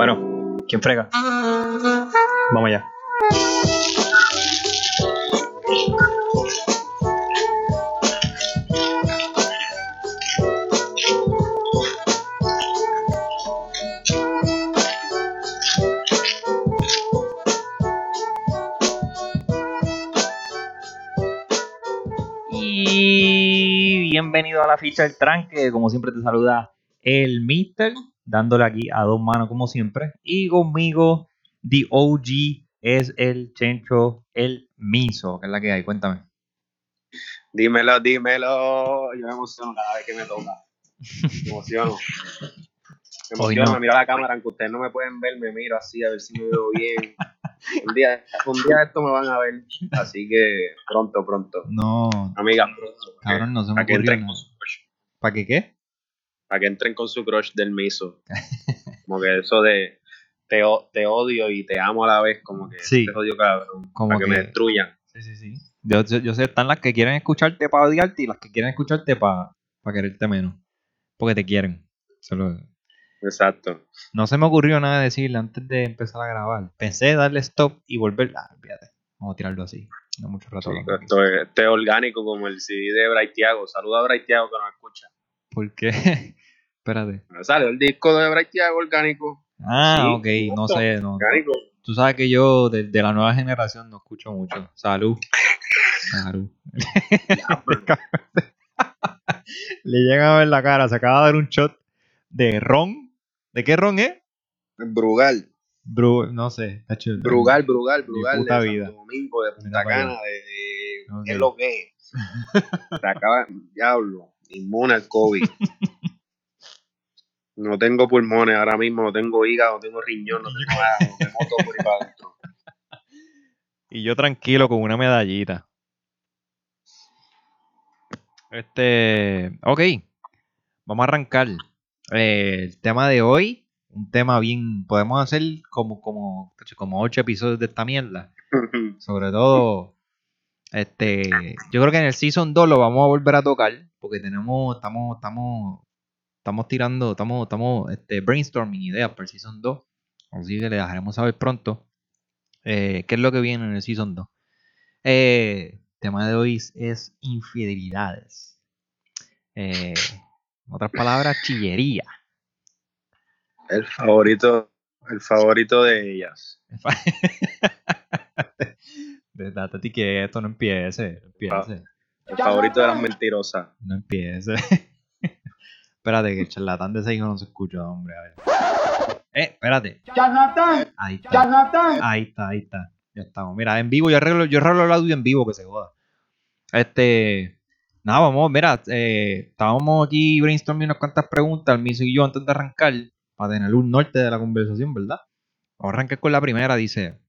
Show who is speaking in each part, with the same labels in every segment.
Speaker 1: Bueno, ¿quién frega? Vamos allá. Y bienvenido a la ficha del tranque. Como siempre te saluda el Mister, dándole aquí a dos manos como siempre. Y conmigo, The OG es el Chencho, el Miso, que es la que hay. Cuéntame.
Speaker 2: Dímelo, dímelo. Yo me emociono cada vez que me toca. Me emociono. Me emociono,
Speaker 1: no.
Speaker 2: me miro a la cámara, aunque ustedes no me pueden ver, me miro así a ver si me veo bien. Un día, un día esto me van a ver, así que pronto, pronto.
Speaker 1: No,
Speaker 2: Amigas, pronto.
Speaker 1: cabrón, no se me ocurrió. ¿Para qué qué?
Speaker 2: Para que entren con su crush del miso. Como que eso de te, te odio y te amo a la vez, como que
Speaker 1: Sí.
Speaker 2: te odio cabrón.
Speaker 1: Como
Speaker 2: para que, me
Speaker 1: que-
Speaker 2: destruyan.
Speaker 1: Sí, sí, sí. Yo, yo, yo sé, están las que quieren escucharte para odiarte y las que quieren escucharte para quererte menos. Porque te quieren. Solo-
Speaker 2: Exacto.
Speaker 1: No se me ocurrió nada decirle antes de empezar a grabar. Pensé darle stop y volver. Ah, olvídate. Vamos a tirarlo así. No mucho rato.
Speaker 2: Sí, es, esto es orgánico como el CD de Braithiago. Saluda a Braithiago que nos escucha.
Speaker 1: ¿Por qué? Espérate.
Speaker 2: Sale el disco de Braithiago orgánico.
Speaker 1: Ah,
Speaker 2: Sí,
Speaker 1: ok. No sé. No,
Speaker 2: Orgánico.
Speaker 1: Tú sabes que yo de, de la nueva generación no escucho mucho. Salud. Salud. Le llega a ver la cara. Se acaba de dar un shot de ron. ¿De qué ron es?
Speaker 2: Brugal.
Speaker 1: Bru no sé.
Speaker 2: Brugal, Brugal, Brugal.
Speaker 1: puta
Speaker 2: de
Speaker 1: vida.
Speaker 2: Santo Domingo, de Punta Cana, de. ¿Qué es lo que es? Se acaba, diablo, inmune al COVID. No tengo pulmones ahora mismo, no tengo hígado, no tengo riñón, no tengo nada, no tengo todo por ahí para adentro.
Speaker 1: Y yo tranquilo con una medallita. Este. Ok. Vamos a arrancar. Eh, el tema de hoy. Un tema bien. Podemos hacer como, como, como ocho episodios de esta mierda. Sobre todo. Este. Yo creo que en el Season 2 lo vamos a volver a tocar. Porque tenemos. Estamos. Estamos. Estamos tirando. Estamos. Estamos. Este, brainstorming ideas para el Season 2. Así que le dejaremos saber pronto. eh, qué es lo que viene en el Season 2. Eh, el tema de hoy es- es infidelidades. Eh, en otras palabras, chillería.
Speaker 2: El favorito, el favorito de ellas.
Speaker 1: Date a ti que esto no empiece. No empiece.
Speaker 2: El favorito de las mentirosas.
Speaker 1: No empiece. Espérate, que el charlatán de ese hijo no se escucha, hombre. A ver. Eh, espérate.
Speaker 3: Jonathan,
Speaker 1: Ahí está.
Speaker 3: Jonathan.
Speaker 1: Ahí está, ahí está. Ya estamos. Mira, en vivo, yo arreglo, yo arreglo el audio en vivo que se joda. Este. Nada, vamos, mira, eh, estábamos aquí brainstorming unas cuantas preguntas, el Miso y yo, antes de arrancar, para tener un norte de la conversación, ¿verdad? Vamos a arrancar con la primera, dice.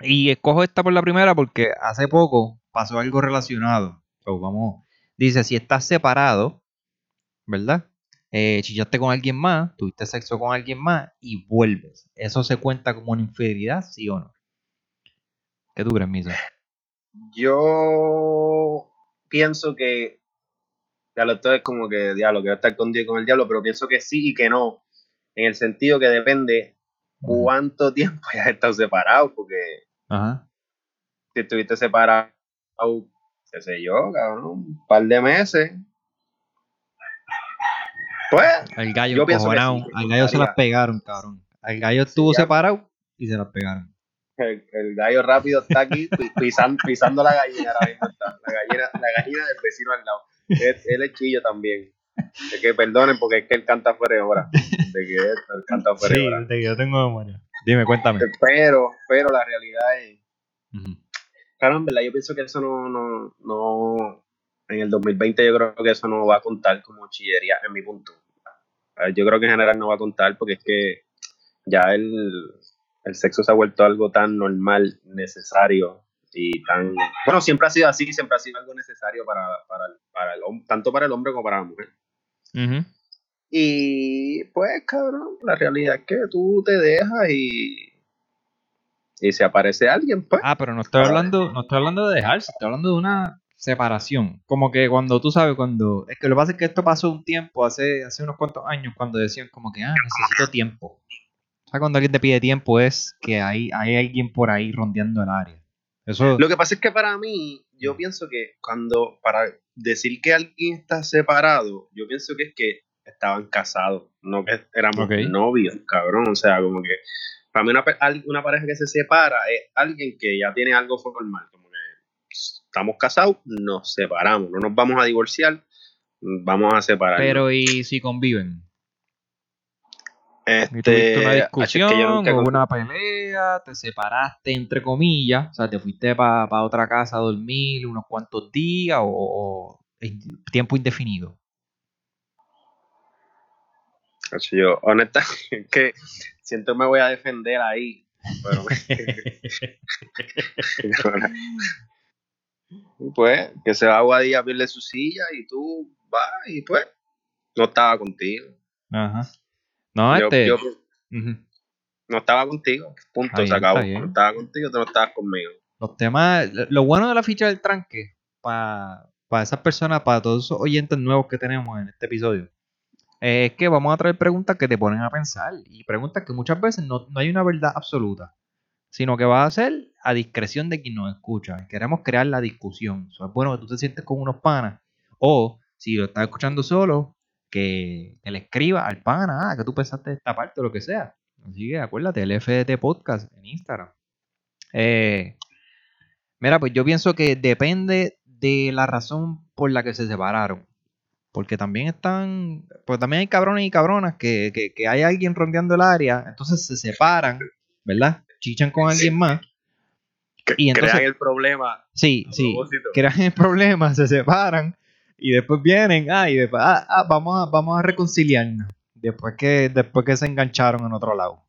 Speaker 1: Y escojo esta por la primera porque hace poco pasó algo relacionado. So, vamos. Dice, si estás separado, ¿verdad? Eh, chillaste con alguien más, tuviste sexo con alguien más y vuelves. ¿Eso se cuenta como una infidelidad, sí o no? ¿Qué tú crees, Misa?
Speaker 2: Yo pienso que, ya lo esto es como que diablo, que va a estar con Dios con el diablo, pero pienso que sí y que no, en el sentido que depende cuánto tiempo hayas estado separado, porque
Speaker 1: Ajá.
Speaker 2: si estuviste separado, qué sé yo, cabrón, un par de meses, pues,
Speaker 1: El gallo
Speaker 2: Yo pienso que
Speaker 1: encojonado.
Speaker 2: sí, que
Speaker 1: Al gallo se las pegaron, cabrón. Al gallo estuvo
Speaker 2: ya.
Speaker 1: separado y se las pegaron.
Speaker 2: el, el gallo rápido está aquí pi- pisan- pisando la gallina ahora mismo está, la gallina, la gallina del vecino al lado. Él, él es chillo también. Es que perdonen porque es que él canta fuera de hora. De que él, él canta fuera de hora.
Speaker 1: de que yo tengo memoria. Dime, cuéntame.
Speaker 2: Pero, pero la realidad es,
Speaker 1: Ujú.
Speaker 2: claro, en verdad yo pienso que eso no, no, no, en el 2020 yo creo que eso no va a contar como chillería en mi punto. A ver, Yo creo que en general no va a contar porque es que ya el, el sexo se ha vuelto algo tan normal, necesario y tan... Bueno, siempre ha sido así, siempre ha sido algo necesario para, para, para el hombre, tanto para el hombre como para la mujer. Y pues, cabrón, la realidad es que tú te dejas y, y si aparece alguien, pues...
Speaker 1: Ah, pero no estoy hablando, no estoy hablando de dejarse, estoy hablando de una separación. Como que cuando tú sabes, cuando. Es que lo que pasa es que esto pasó un tiempo, hace, hace unos cuantos años, cuando decían como que, ah, necesito tiempo. ¿Sabes cuando alguien te pide tiempo? Es que hay, hay alguien por ahí rondeando el área. Eso,
Speaker 2: Lo que pasa es que para mí, yo pienso que cuando, para decir que alguien está separado, yo pienso que es que estaban casados, no que éramos novios, cabrón. O sea, como que para mí una, una pareja que se separa es alguien que ya tiene algo formal, como estamos casados, nos separamos, no nos vamos a divorciar, vamos a separar.
Speaker 1: pero ¿y si conviven?
Speaker 2: este,
Speaker 1: una
Speaker 2: ah, es
Speaker 1: discusión
Speaker 2: que yo nunca
Speaker 1: o
Speaker 2: con-
Speaker 1: una pelea, te separaste entre comillas, o sea, te fuiste para otra casa a dormir unos cuantos días o, tiempo indefinido.
Speaker 2: Yo, honestamente, es que siento que me voy a defender ahí. Pero Y pues, que se va a Guadilla pierde su silla y tú vas y pues, no estaba contigo.
Speaker 1: Ajá. No,
Speaker 2: Yo,
Speaker 1: este.
Speaker 2: yo no estaba contigo. Punto, se acabó. No estaba contigo, tú no estabas conmigo.
Speaker 1: Los temas, lo- bueno de la ficha del tranque, para esas personas, para todos esos oyentes nuevos que tenemos en este episodio, es que vamos a traer preguntas que te ponen a pensar y preguntas que muchas veces no, no hay una verdad absoluta, sino que va a ser a discreción de quien nos escucha. Queremos crear la discusión. Es bueno que tú te sientes con unos panas o si lo estás escuchando solo, que, que le escriba al pana, ah, que tú pensaste de esta parte o lo que sea. Así que acuérdate, el FDT Podcast en Instagram. Eh, Mira, pues yo pienso que depende de la razón por la que se separaron. Porque también están, pues también hay cabrones y cabronas que, que, que hay alguien rondeando el área, entonces se separan, ¿verdad? Chichan con alguien más. Y entonces-
Speaker 2: Crean el problema.
Speaker 1: Sí, sí.
Speaker 2: propósito.
Speaker 1: Crean el problema, se separan y después vienen, ah, y después, ah, ah, vamos, a, vamos a reconciliarnos. Después que, después que se engancharon en otro lado.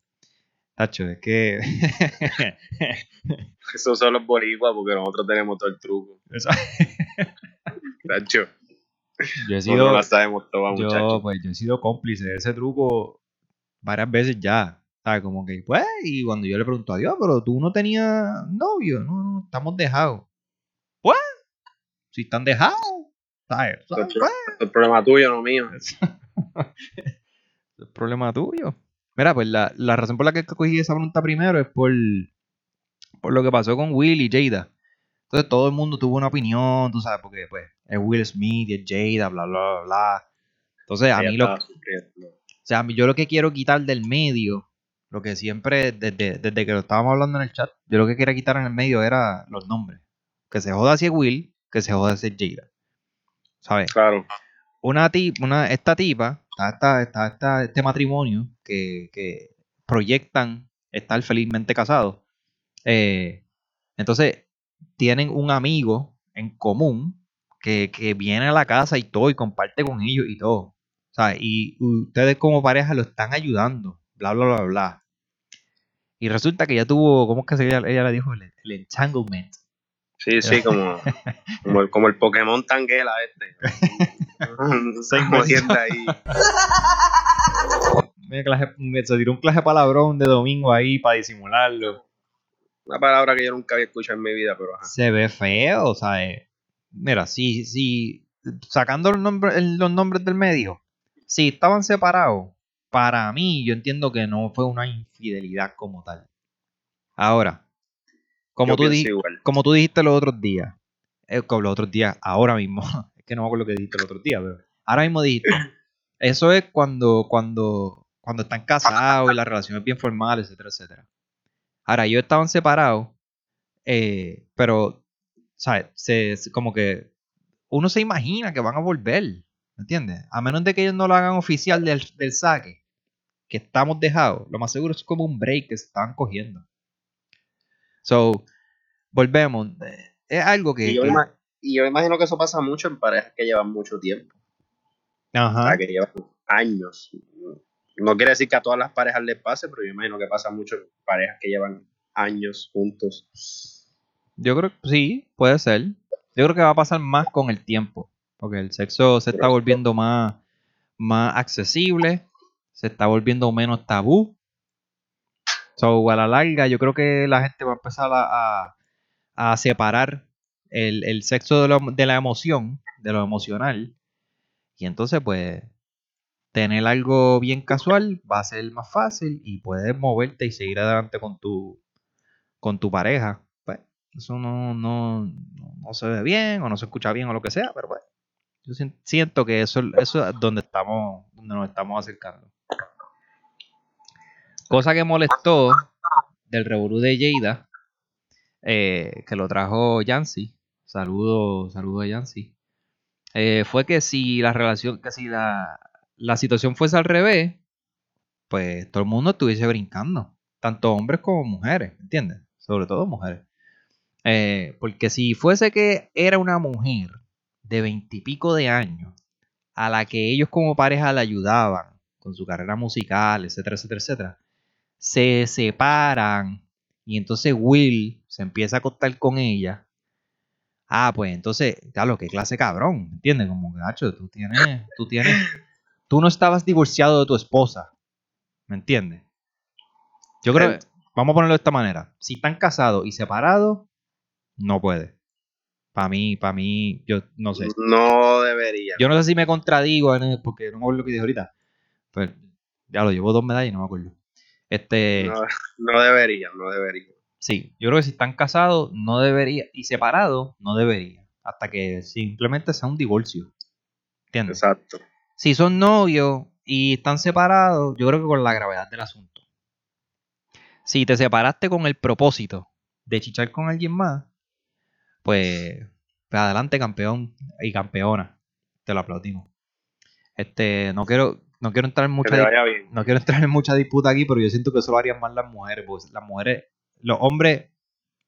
Speaker 1: Tacho, es que...
Speaker 2: Esos son los boricuas porque nosotros tenemos todo el truco.
Speaker 1: Eso-
Speaker 2: Tacho,
Speaker 1: yo he
Speaker 2: nosotros
Speaker 1: sido...
Speaker 2: la sabemos toda,
Speaker 1: Yo,
Speaker 2: muchachos.
Speaker 1: pues, yo he sido cómplice de ese truco varias veces ya. ¿Sabes? Como que, pues, y cuando yo le pregunto a Dios, pero tú no tenías novio, no, no, estamos dejados. Pues, si están dejados, ¿sabes? ¿Sabes? Pues,
Speaker 2: es problema tuyo, no mío.
Speaker 1: es problema tuyo. Mira, pues la, la razón por la que cogí esa pregunta primero es por, por lo que pasó con Will y Jada. Entonces todo el mundo tuvo una opinión, tú sabes, porque pues es Will Smith y es Jada, bla, bla, bla, bla. Entonces a mí lo, o sea, yo lo que quiero quitar del medio, lo que siempre, desde, desde que lo estábamos hablando en el chat, yo lo que quería quitar en el medio era los nombres. Que se joda si es Will, que se joda si es Jada. ¿Sabes?
Speaker 2: Claro.
Speaker 1: Una tipa, una, esta tipa, está, está, está- está este matrimonio que, que proyectan estar felizmente casados. Eh, entonces, tienen un amigo en común que, que viene a la casa y todo y comparte con ellos y todo. ¿sabes? Y ustedes como pareja lo están ayudando, bla, bla, bla, bla. Y resulta que ya tuvo, ¿cómo es que se ella, ella le dijo? El, el entanglement.
Speaker 2: Sí, sí, como, como, el, como el Pokémon Tanguela este.
Speaker 1: Seis
Speaker 2: Jodiendo ahí.
Speaker 1: Mira, clase- se tiró un clase palabrón de domingo ahí para disimularlo.
Speaker 2: Una palabra que yo nunca había escuchado en mi vida, pero ajá.
Speaker 1: Se ve feo, ¿sabes? Mira, si, si sacando los nombres, los nombres del medio, si estaban separados, para mí yo entiendo que no fue una infidelidad como tal. Ahora, como, tú, di-
Speaker 2: igual.
Speaker 1: como tú dijiste los otros días, eh, como los otros días, ahora mismo, es que no me acuerdo lo que dijiste los otros días, pero ahora mismo dijiste, eso es cuando, cuando, cuando están casados y la relación es bien formal, etcétera, etcétera. Ahora, ellos estaban separados, eh, pero, ¿sabes? Se, se- como que uno se imagina que van a volver, ¿me entiendes? A menos de que ellos no lo hagan oficial del, del saque, que estamos dejados, lo más seguro es como un break que se estaban cogiendo. So, volvemos. Es algo que...
Speaker 2: Y yo,
Speaker 1: que-
Speaker 2: ima- y yo imagino que eso pasa mucho en parejas que llevan mucho tiempo. O
Speaker 1: Ajá.
Speaker 2: sea, que llevan años. No quiere decir que a todas las parejas les pase, pero yo imagino que pasa mucho en parejas que llevan años juntos.
Speaker 1: Yo creo que sí, puede ser. Yo creo que va a pasar más con el tiempo. Porque el sexo se está volviendo más, más accesible. Se está volviendo menos tabú. So, a la larga, yo creo que la gente va a empezar a, a- separar el, el sexo de, lo- de la emoción, de lo emocional. Y entonces, pues, tener algo bien casual va a ser más fácil y puedes moverte y seguir adelante con tu, con tu pareja. Pues, eso no, no, no se ve bien o no se escucha bien o lo que sea, pero pues, yo siento que eso, es donde estamos, donde nos estamos acercando. Cosa que molestó del revolú de Jada, eh, que lo trajo Yancy. Saludo, saludo a Yancy. Eh, fue que si la relación, que si la, la situación fuese al revés, pues todo el mundo estuviese brincando. Tanto hombres como mujeres, ¿entiendes? Sobre todo mujeres. Eh, porque si fuese que era una mujer de veintipico de años a la que ellos como pareja le ayudaban con su carrera musical, etcétera, etcétera, etcétera, se separan y entonces Will se empieza a acostar con ella. Ah, pues entonces, claro, qué clase cabrón, ¿entiendes? Como, gacho, tú tienes, tú tienes, tú no estabas divorciado de tu esposa, ¿me entiendes? Yo creo, vamos a ponerlo de esta manera, si están casados y separados, no puede. Para mí, para mí, yo no sé.
Speaker 2: No debería.
Speaker 1: Yo no sé si me contradigo, porque no me acuerdo lo que dije ahorita. Pues ya lo llevo dos medallas y no me acuerdo. Este,
Speaker 2: no, debería, no debería.
Speaker 1: Sí, yo creo que si están casados, no debería. Y separados, no debería. Hasta que simplemente sea un divorcio. ¿Entiendes?
Speaker 2: Exacto.
Speaker 1: Si son novios y están separados, yo creo que con la gravedad del asunto. Si te separaste con el propósito de chichar con alguien más, pues, pues adelante campeón y campeona. Te lo aplaudimos. Este, no quiero, no quiero entrar en mucha no quiero entrar en mucha disputa aquí, pero yo siento que eso lo harían más las mujeres, porque las mujeres, los hombres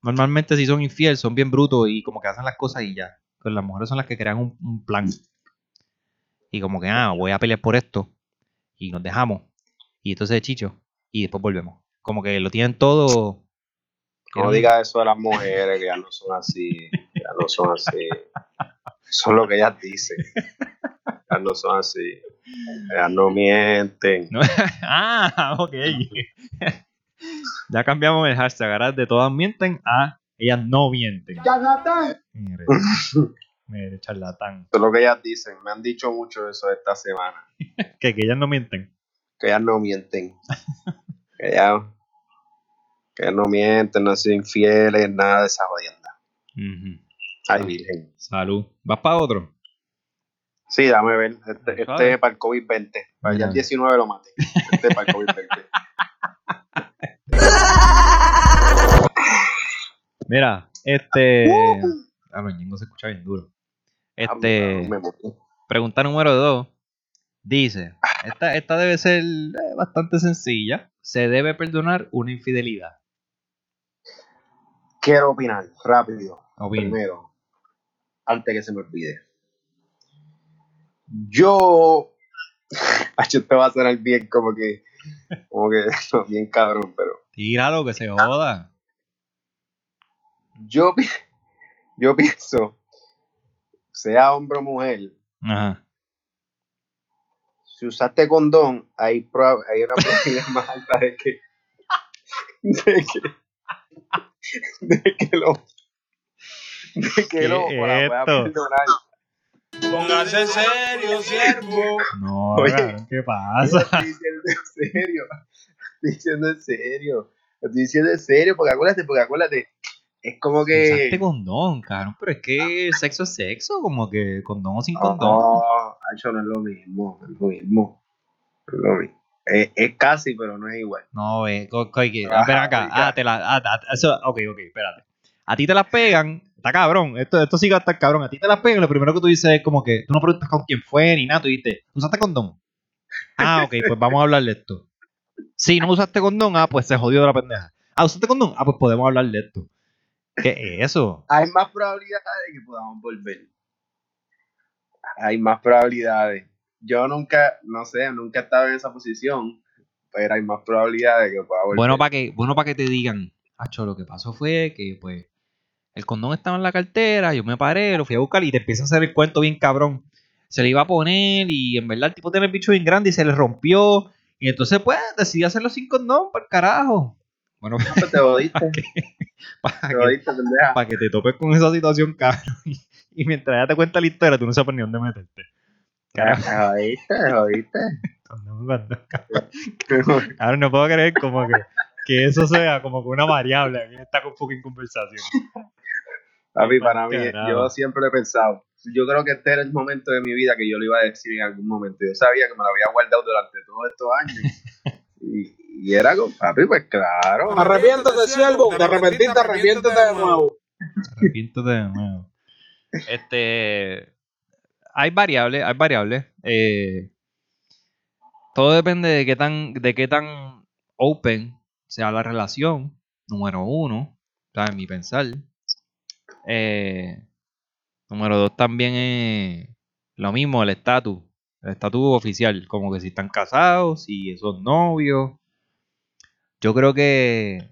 Speaker 1: normalmente si son infieles son bien brutos y como que hacen las cosas y ya. Pero las mujeres son las que crean un, plan. Y como que, ah, voy a pelear por esto. Y nos dejamos. Y entonces chicho. Y después volvemos. Como que lo tienen todo.
Speaker 2: No digas eso de las mujeres, que ya no son así. Ya no son así. Son lo que ellas dicen. Ya no son así. Ellas no mienten.
Speaker 1: ah, ok. ya cambiamos el hashtag. Ahora de todas mienten a ellas no mienten.
Speaker 2: ¡Charlatán!
Speaker 1: Mire, charlatán.
Speaker 2: Eso es lo que ellas dicen. Me han dicho mucho eso esta semana.
Speaker 1: ¿Que, que ellas no mienten.
Speaker 2: Que ellas no mienten. que ellas, que no mienten, no son infieles, nada de esa jodienda. Ay, virgen.
Speaker 1: Salud. ¿Vas para otro?
Speaker 2: Sí, dame ver. Este, este es para el COVID-20. Para el 19 lo maté. Este es para el COVID-20.
Speaker 1: Mira, este. Ah, no, se escucha bien duro. Este. pregunta número dos. Dice: esta, esta debe ser eh, bastante sencilla. ¿Se debe perdonar una infidelidad?
Speaker 2: Quiero opinar, rápido. Primero, antes que se me olvide. Yo. Esto te va a sonar bien como que. Como que. bien cabrón, pero.
Speaker 1: Tíralo, que se joda.
Speaker 2: Yo, yo pienso. Sea hombre o mujer. Ajá. Si usaste condón, hay, hay una probabilidad más alta de que. De que. De que lo. De que lo. Para perdonar Póngase serio, siervo.
Speaker 1: No, Oye, ¿qué pasa?
Speaker 2: Estoy diciendo en serio. Estoy diciendo en serio. Estoy diciendo en serio, porque acuérdate, porque acuérdate. Es como que.
Speaker 1: Usaste condón, cabrón, pero es que sexo es sexo, como que condón o sin condón.
Speaker 2: No, eso no es lo mismo, es lo mismo. Es lo mismo. Es, casi, pero no es igual.
Speaker 1: No, eh, ven acá. Ah, te la, ah, ah, eso, ok, ok, espérate. A ti te las pegan está cabrón, esto, esto sí estar cabrón. A ti te la pegan, lo primero que tú dices es como que tú no preguntas con quién fue ni nada, tú dices, ¿usaste condón? Ah, ok, pues vamos a hablar de esto. Si no usaste condón, ah, pues se jodió de la pendeja. Ah, ¿usaste condón? Ah, pues podemos hablar de esto. ¿Qué es eso?
Speaker 2: Hay más probabilidades de que podamos volver. Hay más probabilidades. Yo nunca, no sé, nunca he estado en esa posición, pero hay más probabilidades de que pueda volver.
Speaker 1: Bueno, para que, bueno, para que te digan, Acho, lo que pasó fue que, pues, el condón estaba en la cartera, yo me paré, lo fui a buscar y te empieza a hacer el cuento bien cabrón. Se le iba a poner y en verdad el tipo tiene el bicho bien grande y se le rompió. Y entonces, pues, decidí hacerlo sin condón, para el carajo.
Speaker 2: Bueno, pues te jodiste.
Speaker 1: Para que, para que te topes con esa situación, cabrón. Y, mientras ya te cuenta la historia, tú no sabes ni dónde meterte.
Speaker 2: Jodiste, jodiste.
Speaker 1: Ahora no puedo creer como que, que eso sea como que una variable en esta fucking conversación.
Speaker 2: Papi, para mí, yo siempre he pensado, yo creo que este era el momento de mi vida que yo lo iba a decir en algún momento. Yo sabía que me lo había guardado durante todos estos años. y, era con papi, pues claro.
Speaker 3: Arrepiéntate, siervo. Te arrepentiste, arrepiéntete de nuevo.
Speaker 1: Arrepiéntete de nuevo. Este. Hay variables, hay variables. Eh, todo depende de qué tan, de qué tan open sea la relación. Número uno, en mi pensar. Eh, número dos también es lo mismo, el estatus. El estatus oficial, como que si están casados, si son novios. Yo creo que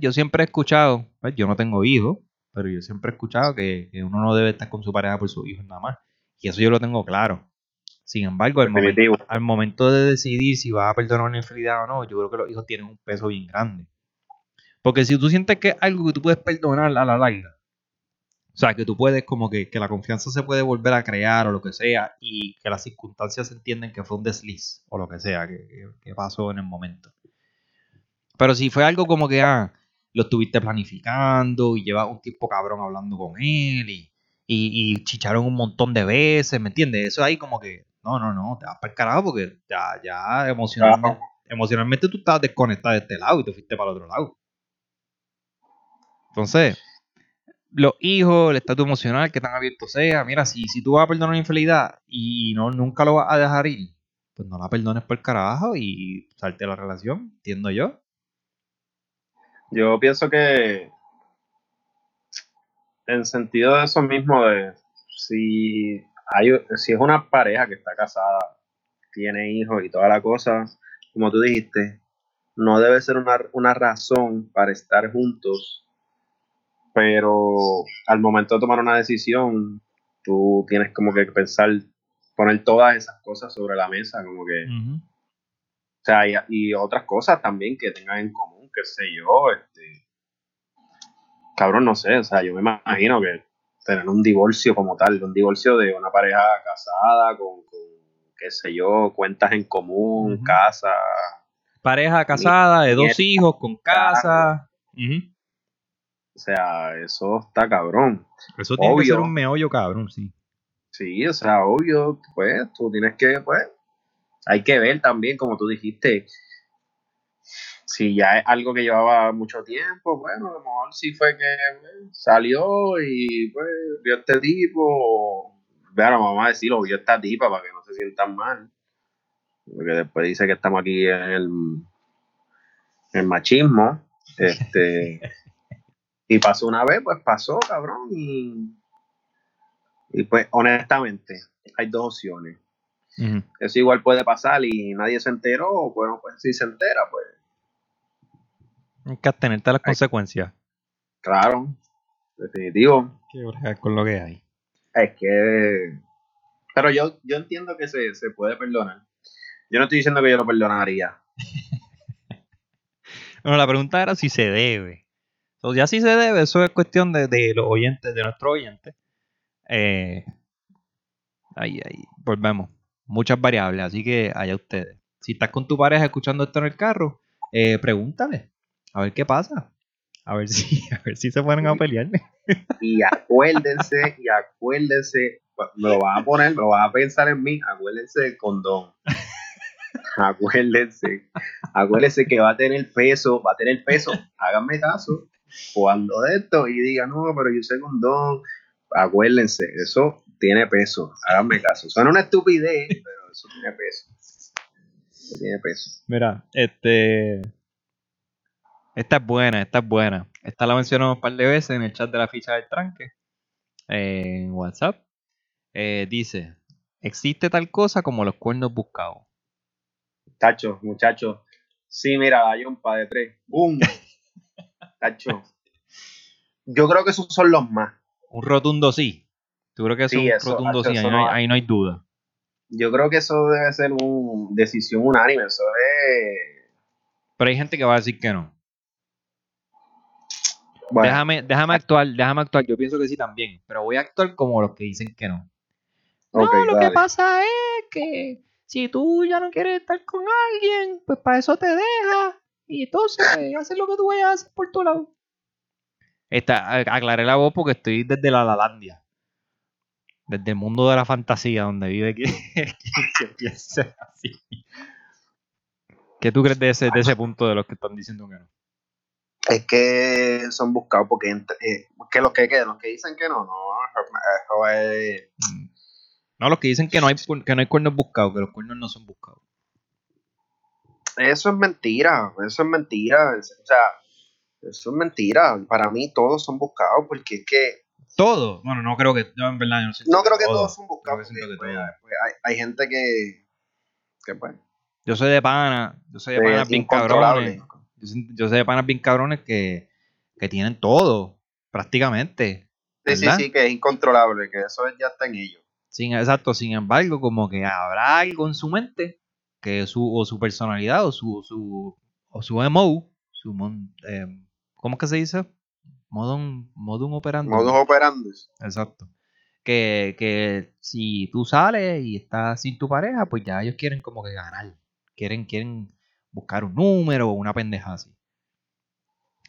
Speaker 1: yo siempre he escuchado, pues, yo no tengo hijos, pero yo siempre he escuchado que, uno no debe estar con su pareja por sus hijos nada más. Y eso yo lo tengo claro. Sin embargo, al momento, al momento, de decidir si vas a perdonar una infidelidad o no, yo creo que los hijos tienen un peso bien grande. Porque si tú sientes que es algo que tú puedes perdonar a la larga, o sea, que tú puedes como que, que la confianza se puede volver a crear o lo que sea y que las circunstancias se entienden que fue un desliz o lo que sea que, que pasó en el momento. Pero si fue algo como que, ah, lo estuviste planificando y llevas un tiempo cabrón hablando con él y, y, chicharon un montón de veces, ¿me entiendes? Eso ahí como que, no, no, no, te vas para el carajo porque ya, ya emocionalmente, emocionalmente tú estabas desconectado de este lado y te fuiste para el otro lado. Entonces, los hijos, el estatus emocional, que tan abierto sea, mira, si, si tú vas a perdonar una infidelidad y no, nunca lo vas a dejar ir, pues no la perdones por el carajo y salte la relación, entiendo yo.
Speaker 2: Yo pienso que en sentido de eso mismo, de si hay si es una pareja que está casada, tiene hijos y toda la cosa, como tú dijiste, no debe ser una, una razón para estar juntos, pero al momento de tomar una decisión, tú tienes como que pensar, poner todas esas cosas sobre la mesa, como que... O sea, y, y, otras cosas también que tengan en común qué sé yo, este, cabrón, no sé, o sea, yo me imagino que tener un divorcio como tal, un divorcio de una pareja casada con, qué sé yo, cuentas en común, casa.
Speaker 1: Pareja casada, de dos hijos, con casa.
Speaker 2: O sea, eso está cabrón.
Speaker 1: Eso tiene que ser un meollo cabrón, sí.
Speaker 2: Sí, o sea, obvio, pues tú tienes que, pues, hay que ver también, como tú dijiste, si ya es algo que llevaba mucho tiempo, bueno, a lo mejor sí fue que pues, salió y pues vio este tipo, bueno, vamos a decirlo, vio esta tipa para que no se sientan mal. Porque después dice que estamos aquí en el, el machismo. Este, y pasó una vez, pues pasó, cabrón. Y, y pues honestamente, hay dos opciones. Eso igual puede pasar y nadie se enteró, bueno, pues si se entera, pues
Speaker 1: hay que atenerte a las consecuencias.
Speaker 2: Claro, definitivo.
Speaker 1: Que con lo que hay.
Speaker 2: Es que. Pero yo, yo entiendo que se, puede perdonar. Yo no estoy diciendo que yo lo perdonaría.
Speaker 1: bueno, la pregunta era si se debe. Entonces, ya si se debe, eso es cuestión de, de los oyentes, de nuestros oyentes. Eh, ahí, ahí, volvemos. Muchas variables, así que allá ustedes. Si estás con tu pareja escuchando esto en el carro, eh, pregúntale a ver qué pasa. A ver si, a ver si se ponen a pelear.
Speaker 2: Y acuérdense, y acuérdense, me lo van a poner, me lo van a pensar en mí, acuérdense del condón. Acuérdense, acuérdense que va a tener peso, va a tener peso, háganme caso, cuando de esto y digan, no, pero yo sé condón, acuérdense, eso tiene peso, háganme caso. Suena una estupidez, pero eso tiene peso. Eso tiene peso.
Speaker 1: Mira, este esta es buena, esta es buena. Esta la mencionamos un par de veces en el chat de la ficha del tranque. en WhatsApp. Eh, dice, existe tal cosa como los cuernos buscados.
Speaker 2: Tacho, muchacho. Sí, mira, hay un de tres. ¡Bum! Tacho. Yo creo que esos son los más.
Speaker 1: Un rotundo sí. ¿Tú crees que eso es un rotundo sí? Ahí no, hay, ahí no, hay, duda.
Speaker 2: Yo creo que eso debe ser una decisión unánime. Eso es.
Speaker 1: Pero hay gente que va a decir que no. Déjame, déjame actuar, déjame actuar. Yo pienso que sí también, pero voy a actuar como los que dicen que no. no, lo que pasa es que si tú ya no quieres estar con alguien, pues para eso te dejas. Y entonces pues, haces lo que tú vayas a hacer por tu lado. Esta, aclaré la voz porque estoy desde la Lalandia. Desde el mundo de la fantasía, donde vive quien, se piense así. ¿Qué tú crees de ese, de ese punto de los que están diciendo que no?
Speaker 2: Es que son buscados porque eh, que los que, que los que dicen que no, no, eso es...
Speaker 1: Mm. No, los que dicen que no hay que no hay cuernos buscados, que los cuernos no son buscados.
Speaker 2: Eso es mentira, eso es mentira, o sea, eso es mentira. Para mí todos son buscados porque es que
Speaker 1: todos, bueno, no creo que, yo en verdad,
Speaker 2: no, no creo que todos son buscados. Porque, pues, pues, hay, hay, gente que, que pues,
Speaker 1: yo soy de pana, yo soy de panas bien cabrones. Yo, soy de panas bien cabrones que, que tienen todo, prácticamente.
Speaker 2: Sí, sí, sí, que es incontrolable, que eso ya está en ellos.
Speaker 1: Sin, exacto, sin embargo, como que habrá algo en su mente, que su, o su personalidad, o su, su, o su MO, su, eh, ¿cómo es que se dice? Modum, modum operandi.
Speaker 2: Modus operandi.
Speaker 1: Exacto que, que, si tú sales y estás sin tu pareja, pues ya ellos quieren como que ganar quieren, quieren buscar un número o una pendeja así.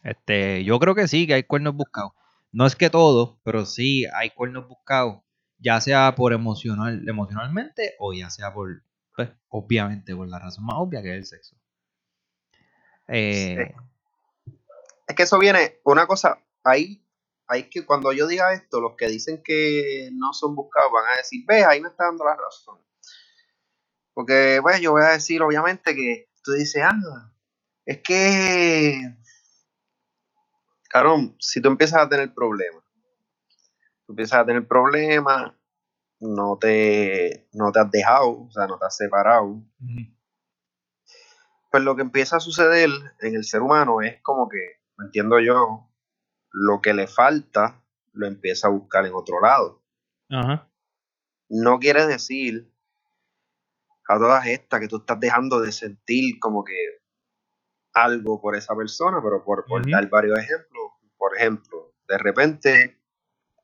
Speaker 1: Este, yo creo que sí, que hay cuernos buscados. No es que todo, pero sí hay cuernos buscados, ya sea por emocional, emocionalmente o ya sea por, pues, obviamente, por la razón más obvia que es el sexo.
Speaker 2: Eh, es que eso viene, una cosa, ahí, hay que cuando yo diga esto, los que dicen que no son buscados van a decir, ves, ahí me está dando la razón. Porque, pues, yo voy a decir, obviamente, que tú dices, ah, es que, carón, si tú empiezas a tener problemas, tú empiezas a tener problemas, no te, no te has dejado, o sea, no te has separado, pues lo que empieza a suceder en el ser humano es como que, entiendo yo, lo que le falta lo empieza a buscar en otro lado. No quiere decir a todas estas que tú estás dejando de sentir como que algo por esa persona, pero por, dar varios ejemplos, por ejemplo, de repente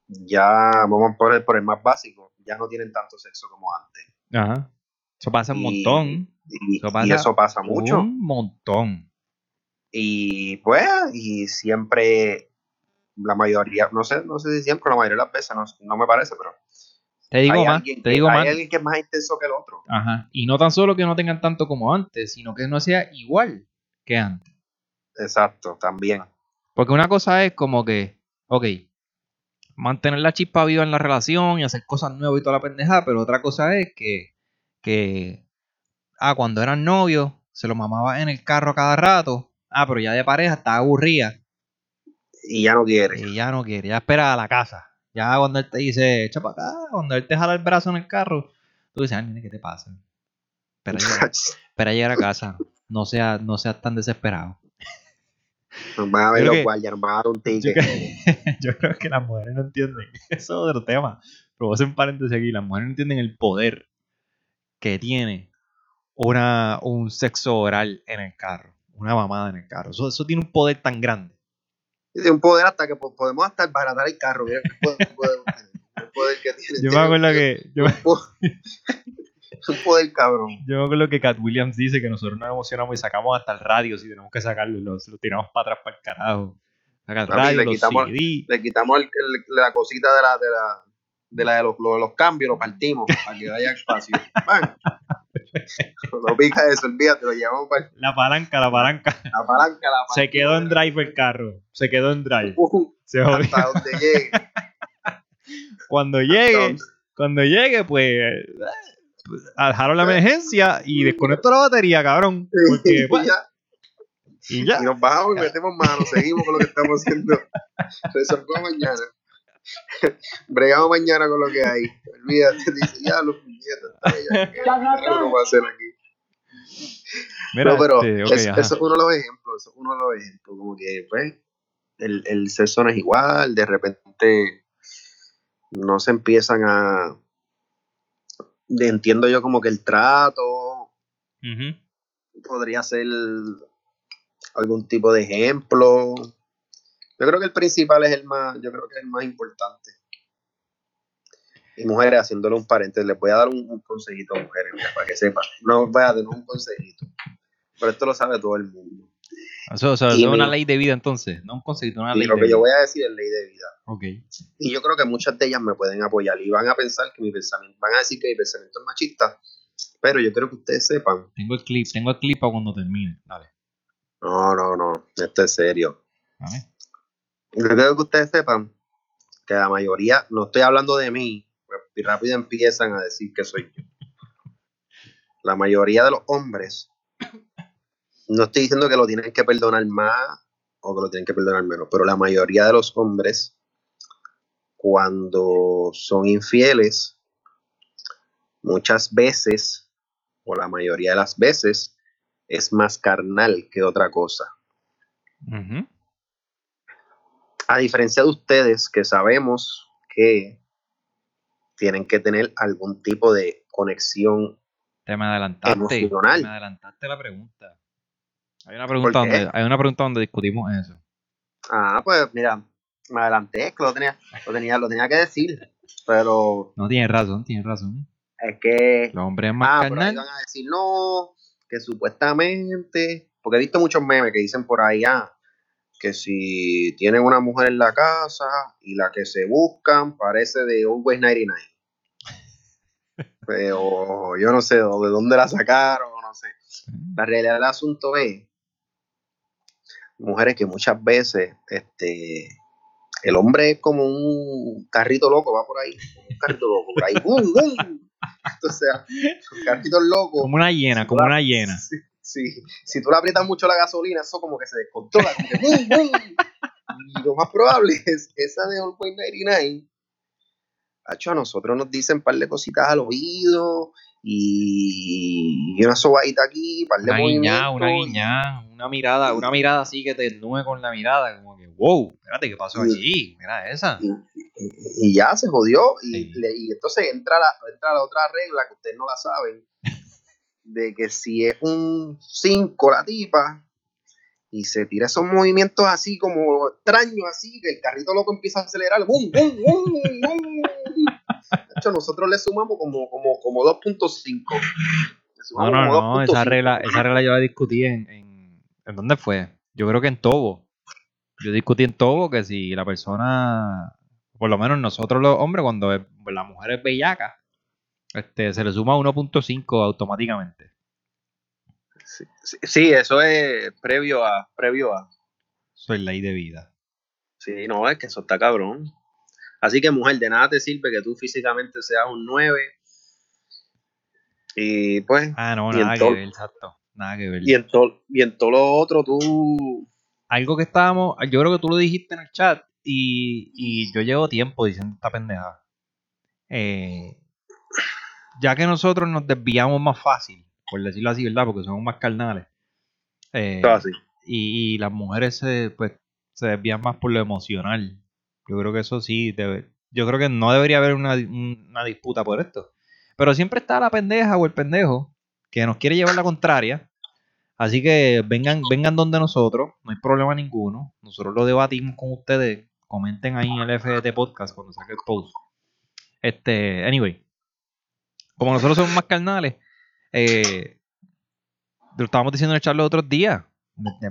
Speaker 2: ya vamos a poner por el más básico, ya no tienen tanto sexo como antes.
Speaker 1: Ajá. Eso pasa un montón.
Speaker 2: Y eso, pasa y eso pasa mucho.
Speaker 1: Un montón.
Speaker 2: Y pues, y siempre, la mayoría, no sé, no sé si siempre, la mayoría de las veces, no, no me parece, pero
Speaker 1: te digo más, te digo
Speaker 2: hay alguien que es más intenso que el otro.
Speaker 1: Ajá. Y no tan solo que no tengan tanto como antes, sino que no sea igual que antes.
Speaker 2: Exacto, también.
Speaker 1: Porque una cosa es como que, ok, mantener la chispa viva en la relación y hacer cosas nuevas y toda la pendejada, pero otra cosa es que, que, ah, cuando eran novios, se lo mamaba en el carro cada rato, ah, pero ya de pareja está aburrida.
Speaker 2: Y ya no quiere.
Speaker 1: Y ya no quiere, ya espera a la casa. Ya cuando él te dice, echa para acá, cuando él te jala el brazo en el carro, tú dices, ay, ¿qué te pasa? Espera llegar, a casa. No seas no sea tan desesperado.
Speaker 2: Nos van a ver los guardias, nos van a dar un ticket.
Speaker 1: Yo, creo que las mujeres no entienden. Eso es otro tema. Pero voy a hacer un paréntesis aquí. Las mujeres no entienden el poder que tiene una, un sexo oral en el carro. Una mamada en el carro. Eso, eso tiene un poder tan grande
Speaker 2: de un poder hasta que podemos hasta baratar el carro. Mira el poder, el poder que tiene.
Speaker 1: Yo me acuerdo que. Yo
Speaker 2: un poder cabrón.
Speaker 1: Yo me acuerdo que Cat Williams dice que nosotros nos emocionamos y sacamos hasta el radio si tenemos que sacarlo lo, tiramos para atrás para el carajo. Saca el radio,
Speaker 2: le, quitamos, le quitamos la cosita de la, de la, de, la de los, los, cambios, lo partimos para que haya espacio. no pica eso, olvídate, lo llevamos para...
Speaker 1: La palanca, la palanca.
Speaker 2: La palanca, la palanca.
Speaker 1: Se quedó en drive el carro. Se quedó en drive.
Speaker 2: Uh,
Speaker 1: se
Speaker 2: hasta donde llegue.
Speaker 1: cuando llegue, cuando llegue, pues dejaron la emergencia y desconecto la batería, cabrón. Porque, pues,
Speaker 2: y ya. Y nos bajamos y metemos manos, seguimos con lo que estamos haciendo. Resolvemos mañana. Bregamos mañana con lo que hay. Olvídate, dice, ya los puñetas. ¿Qué va a hacer aquí? no, pero este, eso es uno de los ejemplos, eso es uno de los ejemplos, como que pues el, el sexo no es igual, de repente no se empiezan a entiendo yo como que el trato podría ser algún tipo de ejemplo yo creo que el principal es el más, yo creo que es el más importante. Y mujeres, haciéndole un paréntesis, les voy a dar un, un consejito a mujeres, mira, para que sepan. No voy a tener un consejito. Pero esto lo sabe todo el mundo.
Speaker 1: Eso, es una ley de vida entonces, no un concepto, una
Speaker 2: Y
Speaker 1: ley
Speaker 2: lo
Speaker 1: de
Speaker 2: que
Speaker 1: vida.
Speaker 2: yo voy a decir es ley de vida.
Speaker 1: Ok.
Speaker 2: Y yo creo que muchas de ellas me pueden apoyar y van a pensar que mi pensamiento, van a decir que mi pensamiento es machista, pero yo quiero que ustedes sepan,
Speaker 1: Tengo el clip, tengo el clip para cuando termine. Dale.
Speaker 2: no, no, no, esto es serio. Yo quiero que ustedes sepan que la mayoría, no estoy hablando de mí, y rápido empiezan a decir que soy yo. La mayoría de los hombres, no estoy diciendo que lo tienen que perdonar más o que lo tienen que perdonar menos, pero la mayoría de los hombres, cuando son infieles, muchas veces, o la mayoría de las veces, es más carnal que otra cosa. A diferencia de ustedes que sabemos que tienen que tener algún tipo de conexión.
Speaker 1: Te me adelantaste.
Speaker 2: Emocional.
Speaker 1: Me adelantaste la pregunta. Hay una pregunta, donde, hay una pregunta donde discutimos eso.
Speaker 2: Ah, pues mira, me adelanté, es que lo tenía, lo tenía, lo tenía que decir, pero
Speaker 1: No tienes razón, tienes razón.
Speaker 2: es que
Speaker 1: Los hombres es más
Speaker 2: ah,
Speaker 1: carnal.
Speaker 2: van a decir no, que supuestamente, porque he visto muchos memes que dicen por ahí, ah, que si tienen una mujer en la casa y la que se buscan parece de Always 99. Pero yo no sé de dónde la sacaron, no sé. La realidad del asunto es, mujeres que muchas veces, este, el hombre es como un carrito loco, va por ahí, como un carrito loco, por ahí, ¡bum, bum! O sea, un carrito loco.
Speaker 1: Como una hiena, como una hiena.
Speaker 2: Sí, sí. Si tú le aprietas mucho la gasolina, eso como que se descontrola. como. Y lo más probable es esa de All Point 99. Hacho, a nosotros nos dicen un par de cositas al oído y, y una sobadita aquí, par de
Speaker 1: Una guiñada, una guiñada, una mirada, una mirada así que te nube con la mirada, como que, wow, espérate, ¿qué pasó aquí? Mira esa.
Speaker 2: y, ya se jodió. Y,
Speaker 1: Sí.
Speaker 2: le- y entonces entra la, entra la otra regla que ustedes no la saben: de que si es un 5 la tipa y se tira esos movimientos así como extraños, así que el carrito loco empieza a acelerar, ¡bum, bum, bum, bum! De hecho, nosotros le sumamos como, como, como 2.5. Le
Speaker 1: No, no, no, esa
Speaker 2: 2.5.
Speaker 1: regla, esa regla yo la discutí en, en, ¿en dónde fue? Yo creo que en Tobo. Yo discutí en Tobo que si la persona, por lo menos nosotros los hombres, cuando es- la mujer es bellaca, este, se le suma 1.5 automáticamente.
Speaker 2: Sí, eso es previo a, previo a.
Speaker 1: Soy ley de vida.
Speaker 2: Sí, no, es que eso está cabrón. Así que, mujer, de nada te sirve que tú físicamente seas un 9. Y pues,
Speaker 1: Ah, no, nada que ver, exacto. Nada que ver.
Speaker 2: y en, todo y en todo lo otro tú.
Speaker 1: Algo que estábamos, yo creo que tú lo dijiste en el chat y, y yo llevo tiempo diciendo esta pendeja. Eh, ya que nosotros nos desviamos más fácil, por decirlo así, ¿verdad? Porque somos más carnales. eh,
Speaker 2: así.
Speaker 1: y, y las mujeres se, pues, se desvían más por lo emocional. Yo creo que eso sí, debe- yo creo que no debería haber una, una disputa por esto. Pero siempre está la pendeja o el pendejo que nos quiere llevar la contraria. Así que vengan, vengan donde nosotros, no hay problema ninguno. Nosotros lo debatimos con ustedes. Comenten ahí en el FDT Podcast cuando saque el post. Este, anyway. Como nosotros somos más carnales, eh, lo estábamos diciendo en el chat los otros días.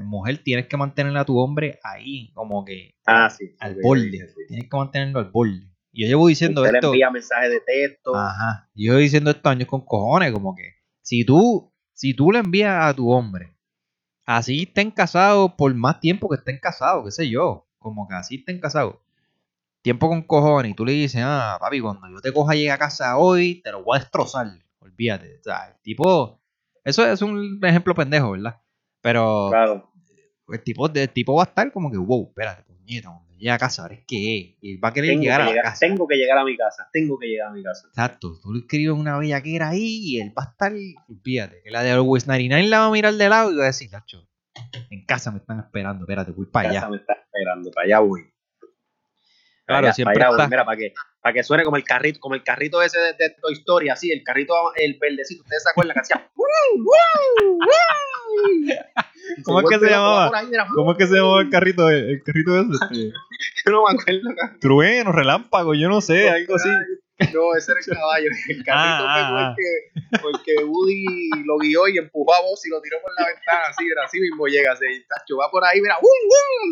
Speaker 1: Mujer, tienes que mantener a tu hombre ahí, como que
Speaker 2: Ah, sí.
Speaker 1: al borde.
Speaker 2: sí, sí.
Speaker 1: Tienes que mantenerlo al borde. Y yo llevo diciendo
Speaker 2: Usted le
Speaker 1: esto.
Speaker 2: envía mensajes de texto.
Speaker 1: Ajá. Yo llevo diciendo esto años con cojones, como que si tú, si tú le envías a tu hombre, así estén casados por más tiempo que estén casados, qué sé yo, como que así estén casados, tiempo con cojones, y tú le dices, ah, papi, cuando yo te coja llegar a casa hoy, te lo voy a destrozar, olvídate. O sea, el tipo, eso es un ejemplo pendejo, ¿verdad? Pero
Speaker 2: Claro.
Speaker 1: el tipo, el tipo va a estar como que, wow, espérate, puñeta, cuando llegue a casa, ahora es que y él va a querer
Speaker 2: Tengo,
Speaker 1: llegar
Speaker 2: que
Speaker 1: a la
Speaker 2: llegar,
Speaker 1: casa.
Speaker 2: tengo que llegar a mi casa. Tengo que llegar a mi casa.
Speaker 1: Exacto, tú le escribes una bellaquera ahí y él va a estar, olvídate, que la de Always 99 la va a mirar de lado y va a decir, Nacho, en casa me están esperando, espérate, voy para
Speaker 2: Casa
Speaker 1: allá.
Speaker 2: me está esperando. Para allá voy. Para
Speaker 1: Claro,
Speaker 2: allá,
Speaker 1: siempre
Speaker 2: para
Speaker 1: está-
Speaker 2: Mira, para que, para que suene como el carrito, como el carrito ese de, de Toy Story, así, el carrito, el verdecito. Ustedes se acuerdan que hacía.
Speaker 1: ¿Cómo es que se llamaba? ¿Cómo es que se llama el carrito, el carrito ese? Este,
Speaker 2: Yo no me acuerdo.
Speaker 1: trueno, relámpago, yo no sé, algo así.
Speaker 2: No, ese era el caballo. El carrito
Speaker 1: Ah,
Speaker 2: pegó
Speaker 1: ah,
Speaker 2: el que, porque Woody lo guió y empujó a vos y lo tiró por la ventana. Así, era así mismo llega. Así, tacho, va por ahí, mira, ¡wum,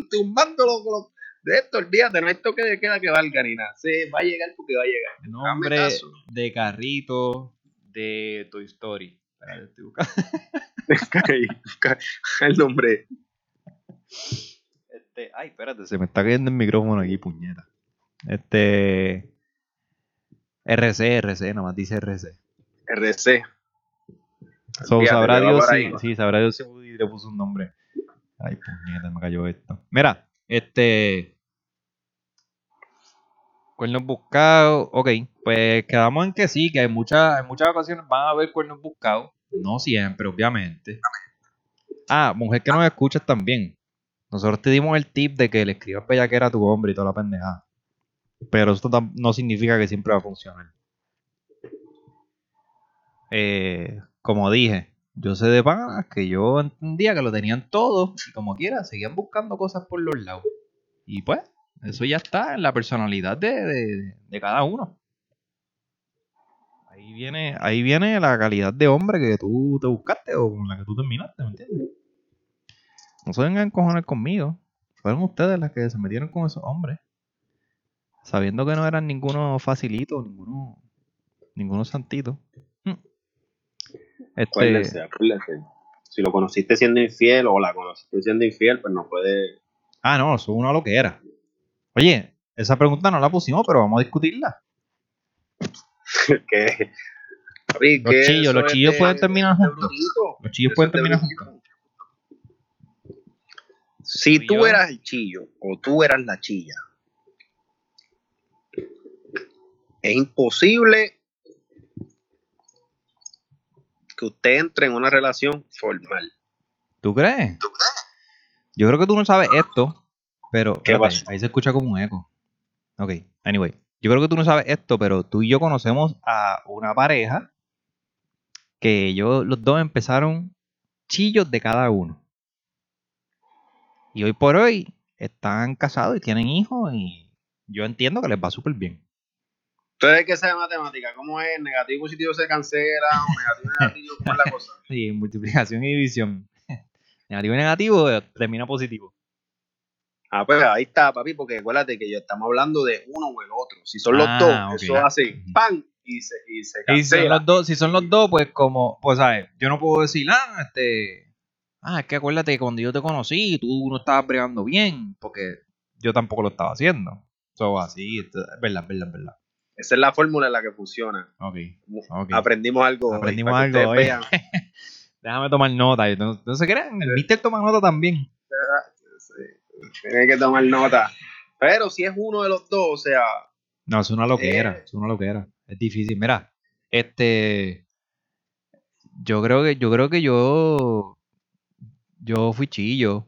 Speaker 2: wum! Tumbándolo con los- de esto, olvídate, no hay toque de queda que valga ni nada. Sí, va a llegar porque va a llegar.
Speaker 1: Nombre de carrito de Toy Story. Espérate, estoy buscando.
Speaker 2: El nombre.
Speaker 1: Este, ay, espérate, se me está cayendo el micrófono aquí, puñeta. Este. RC, RC, nada más dice RC.
Speaker 2: RC.
Speaker 1: So,
Speaker 2: Fíjate,
Speaker 1: sabrá Dios si, sí, sabrá Dios si le puso un nombre. Ay, puñeta, me cayó esto. Mira, este. Cuernos buscados. Ok, pues quedamos en que sí, que hay muchas, en muchas ocasiones van a haber cuernos buscados. No siempre, obviamente. Ah, mujer que nos escuchas también. Nosotros te dimos el tip de que le escribas bellaquera a tu hombre y toda la pendejada. Pero esto no significa que siempre va a funcionar. Eh, como dije, yo sé de panas que yo entendía que lo tenían todo y como quiera, seguían buscando cosas por los lados. Y pues, eso ya está en la personalidad de, de- de cada uno. Ahí viene, ahí viene la calidad de hombre que tú te buscaste o con la que tú terminaste, ¿me entiendes? No se vengan a encojonar conmigo. Fueron ustedes las que se metieron con esos hombres. Sabiendo que no eran ninguno facilito, ninguno, ninguno santito. Mm. Este,
Speaker 2: Acuérdense, acuérdense. Si lo conociste siendo infiel o la conociste siendo infiel, pues no puede.
Speaker 1: ah, no, eso es una loquera. Oye, esa pregunta no la pusimos, pero vamos a discutirla.
Speaker 2: Papi,
Speaker 1: Los chillos, los chillos
Speaker 2: de-
Speaker 1: pueden terminar juntos. Los chillos pueden terminar juntos.
Speaker 2: Si
Speaker 1: Tú
Speaker 2: tú
Speaker 1: yo.
Speaker 2: eras el chillo o tú eras la chilla, es imposible que usted entre en una relación formal.
Speaker 1: ¿Tú crees? Yo creo que tú no sabes esto, pero
Speaker 2: ¿Qué
Speaker 1: espérate,
Speaker 2: pasó?
Speaker 1: ahí se escucha como un eco. Ok, anyway. Yo creo que tú no sabes esto, pero tú y yo conocemos a una pareja que ellos los dos empezaron chillos de cada uno. Y hoy por hoy están casados y tienen hijos y yo entiendo que les va súper bien.
Speaker 2: Entonces, ¿qué sabe matemática? ¿Cómo es? ¿Negativo positivo se cancela? ¿O negativo negativo? ¿Cómo es la cosa?
Speaker 1: Sí, multiplicación y división. negativo y negativo eh, termina positivo.
Speaker 2: Ah, pues ahí está, papi, porque acuérdate que ya estamos hablando de uno o el otro. Si son los
Speaker 1: Ah,
Speaker 2: dos, eso hace. ¡pam! y se, y se
Speaker 1: Y si son
Speaker 2: cancela.
Speaker 1: los dos, si son los dos, pues como, pues sabes, yo no puedo decir, ah, este, ah, es que acuérdate que cuando yo te conocí, tú no estabas bregando bien, porque yo tampoco lo estaba haciendo. So, así, es verdad, verdad, verdad.
Speaker 2: Esa es la fórmula en la que funciona.
Speaker 1: Ok, ok.
Speaker 2: Aprendimos algo.
Speaker 1: Aprendimos algo hoy. Déjame tomar nota. No, no se crean, el mister toma nota también.
Speaker 2: Tiene que tomar nota. Pero si es uno de los dos, o sea,
Speaker 1: No, es una loquera,
Speaker 2: Eh.
Speaker 1: es una loquera. Es difícil. Mira, este, yo creo que, yo creo que yo, yo fui chillo,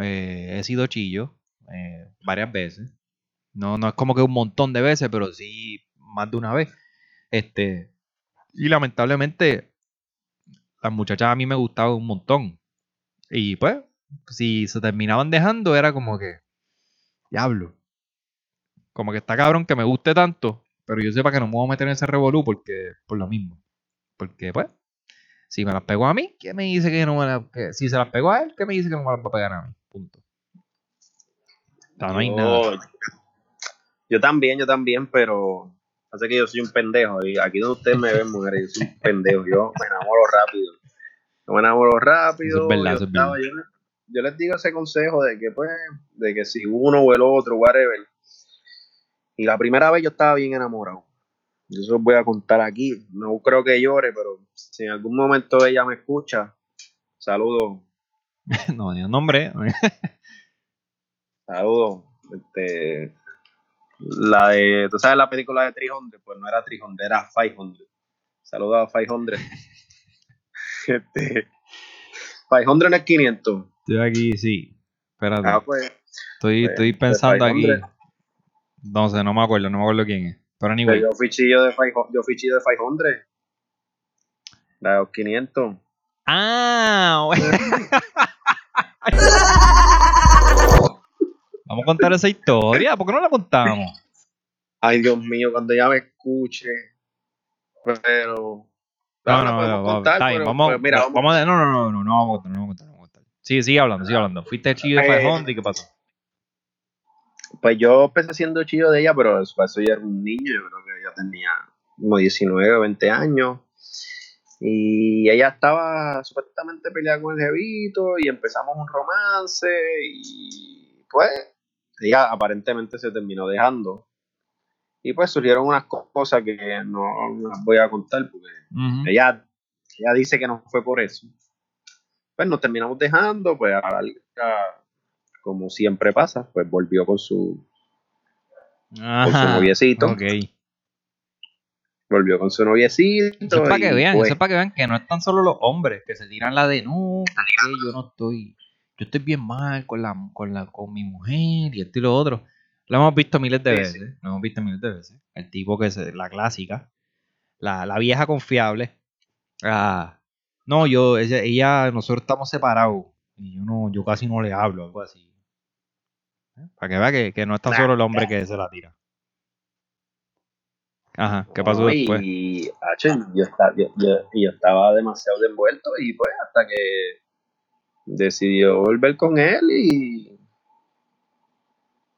Speaker 1: eh, he sido chillo eh, varias veces. No, no es como que un montón de veces, pero sí más de una vez. Este, y lamentablemente las muchachas a mí me gustaban un montón. Y pues, si se terminaban dejando, era como que, diablo. Como que está cabrón que me guste tanto, pero yo sepa que no me voy a meter en ese revolú porque, por lo mismo. Porque, pues, si me las pegó a mí, ¿qué me dice que no me las que Si se las pegó a él, ¿qué me dice que no me las va a pegar a mí? Punto. O sea, no hay
Speaker 2: yo,
Speaker 1: nada.
Speaker 2: yo también, yo también, pero hace que yo soy un pendejo. Y aquí donde ustedes me ven, mujeres, yo soy un pendejo. Yo me enamoro rápido. Yo me enamoro rápido.
Speaker 1: Eso es verdad,
Speaker 2: yo,
Speaker 1: eso es verdad.
Speaker 2: yo yo les digo ese consejo de que, pues, de que si uno o el otro, whatever. Y la primera vez yo estaba bien enamorado. Yo se los voy a contar aquí. No creo que llore, pero si en algún momento ella me escucha, saludos,
Speaker 1: no, ni un nombre.
Speaker 2: saludos. Este, la de, tú sabes la película de 300, pues no era 300, era 500. Saludos a 500. este, 500 no es 500.
Speaker 1: Estoy aquí, sí. Espérate.
Speaker 2: Ah, pues,
Speaker 1: estoy,
Speaker 2: pues,
Speaker 1: estoy pensando aquí.
Speaker 2: 500.
Speaker 1: No sé, no me acuerdo, no me acuerdo quién es. Pero
Speaker 2: Pero
Speaker 1: anyway.
Speaker 2: yo fui chillo de 500. Yo fui chillo de 500. La de los 500.
Speaker 1: Ah. Vamos a contar esa historia. ¿Por qué no la contamos?
Speaker 2: Ay, Dios mío, cuando ella me escuche. Pero.
Speaker 1: No, no, no, vamos,
Speaker 2: contar,
Speaker 1: vamos,
Speaker 2: pues, mira,
Speaker 1: no, no, no, no, no vamos a contar, no vamos a contar, contar. Sigue, hablando, sigue hablando. Fuiste chillo de
Speaker 2: Eh,
Speaker 1: ¿y qué pasó?
Speaker 2: Pues yo empecé siendo chillo de ella, pero eso, eso ya era un niño, yo creo que ella tenía como 19, 20 años. Y ella estaba supuestamente peleada con el jevito y empezamos un romance y pues ella aparentemente se terminó dejando. Y pues surgieron unas co- cosas que no las voy a contar porque ella, ella dice que no fue por eso. Pues nos terminamos dejando, pues a larga, como siempre pasa, pues volvió con su, con su noviecito.
Speaker 1: ok.
Speaker 2: Volvió con su noviecito.
Speaker 1: Eso es para que vean,
Speaker 2: pues,
Speaker 1: eso es para que vean que no es tan solo los hombres que se tiran la de no, yo no estoy, yo estoy bien mal con la, con la, con mi mujer y esto y lo otro. Lo hemos visto miles de
Speaker 2: Sí,
Speaker 1: veces, lo hemos visto miles de veces. El tipo que es la clásica, la, la vieja confiable. Ah, no, yo, ella, ella- nosotros estamos separados y yo no, yo casi no le hablo, algo así. ¿Eh? Para que vea que, que no es tan
Speaker 2: Nah,
Speaker 1: solo el hombre que se la tira. Ajá, ¿qué pasó
Speaker 2: no,
Speaker 1: después?
Speaker 2: Y, hacho, yo, estaba, yo, yo- y yo estaba demasiado envuelto y pues hasta que decidió volver con él y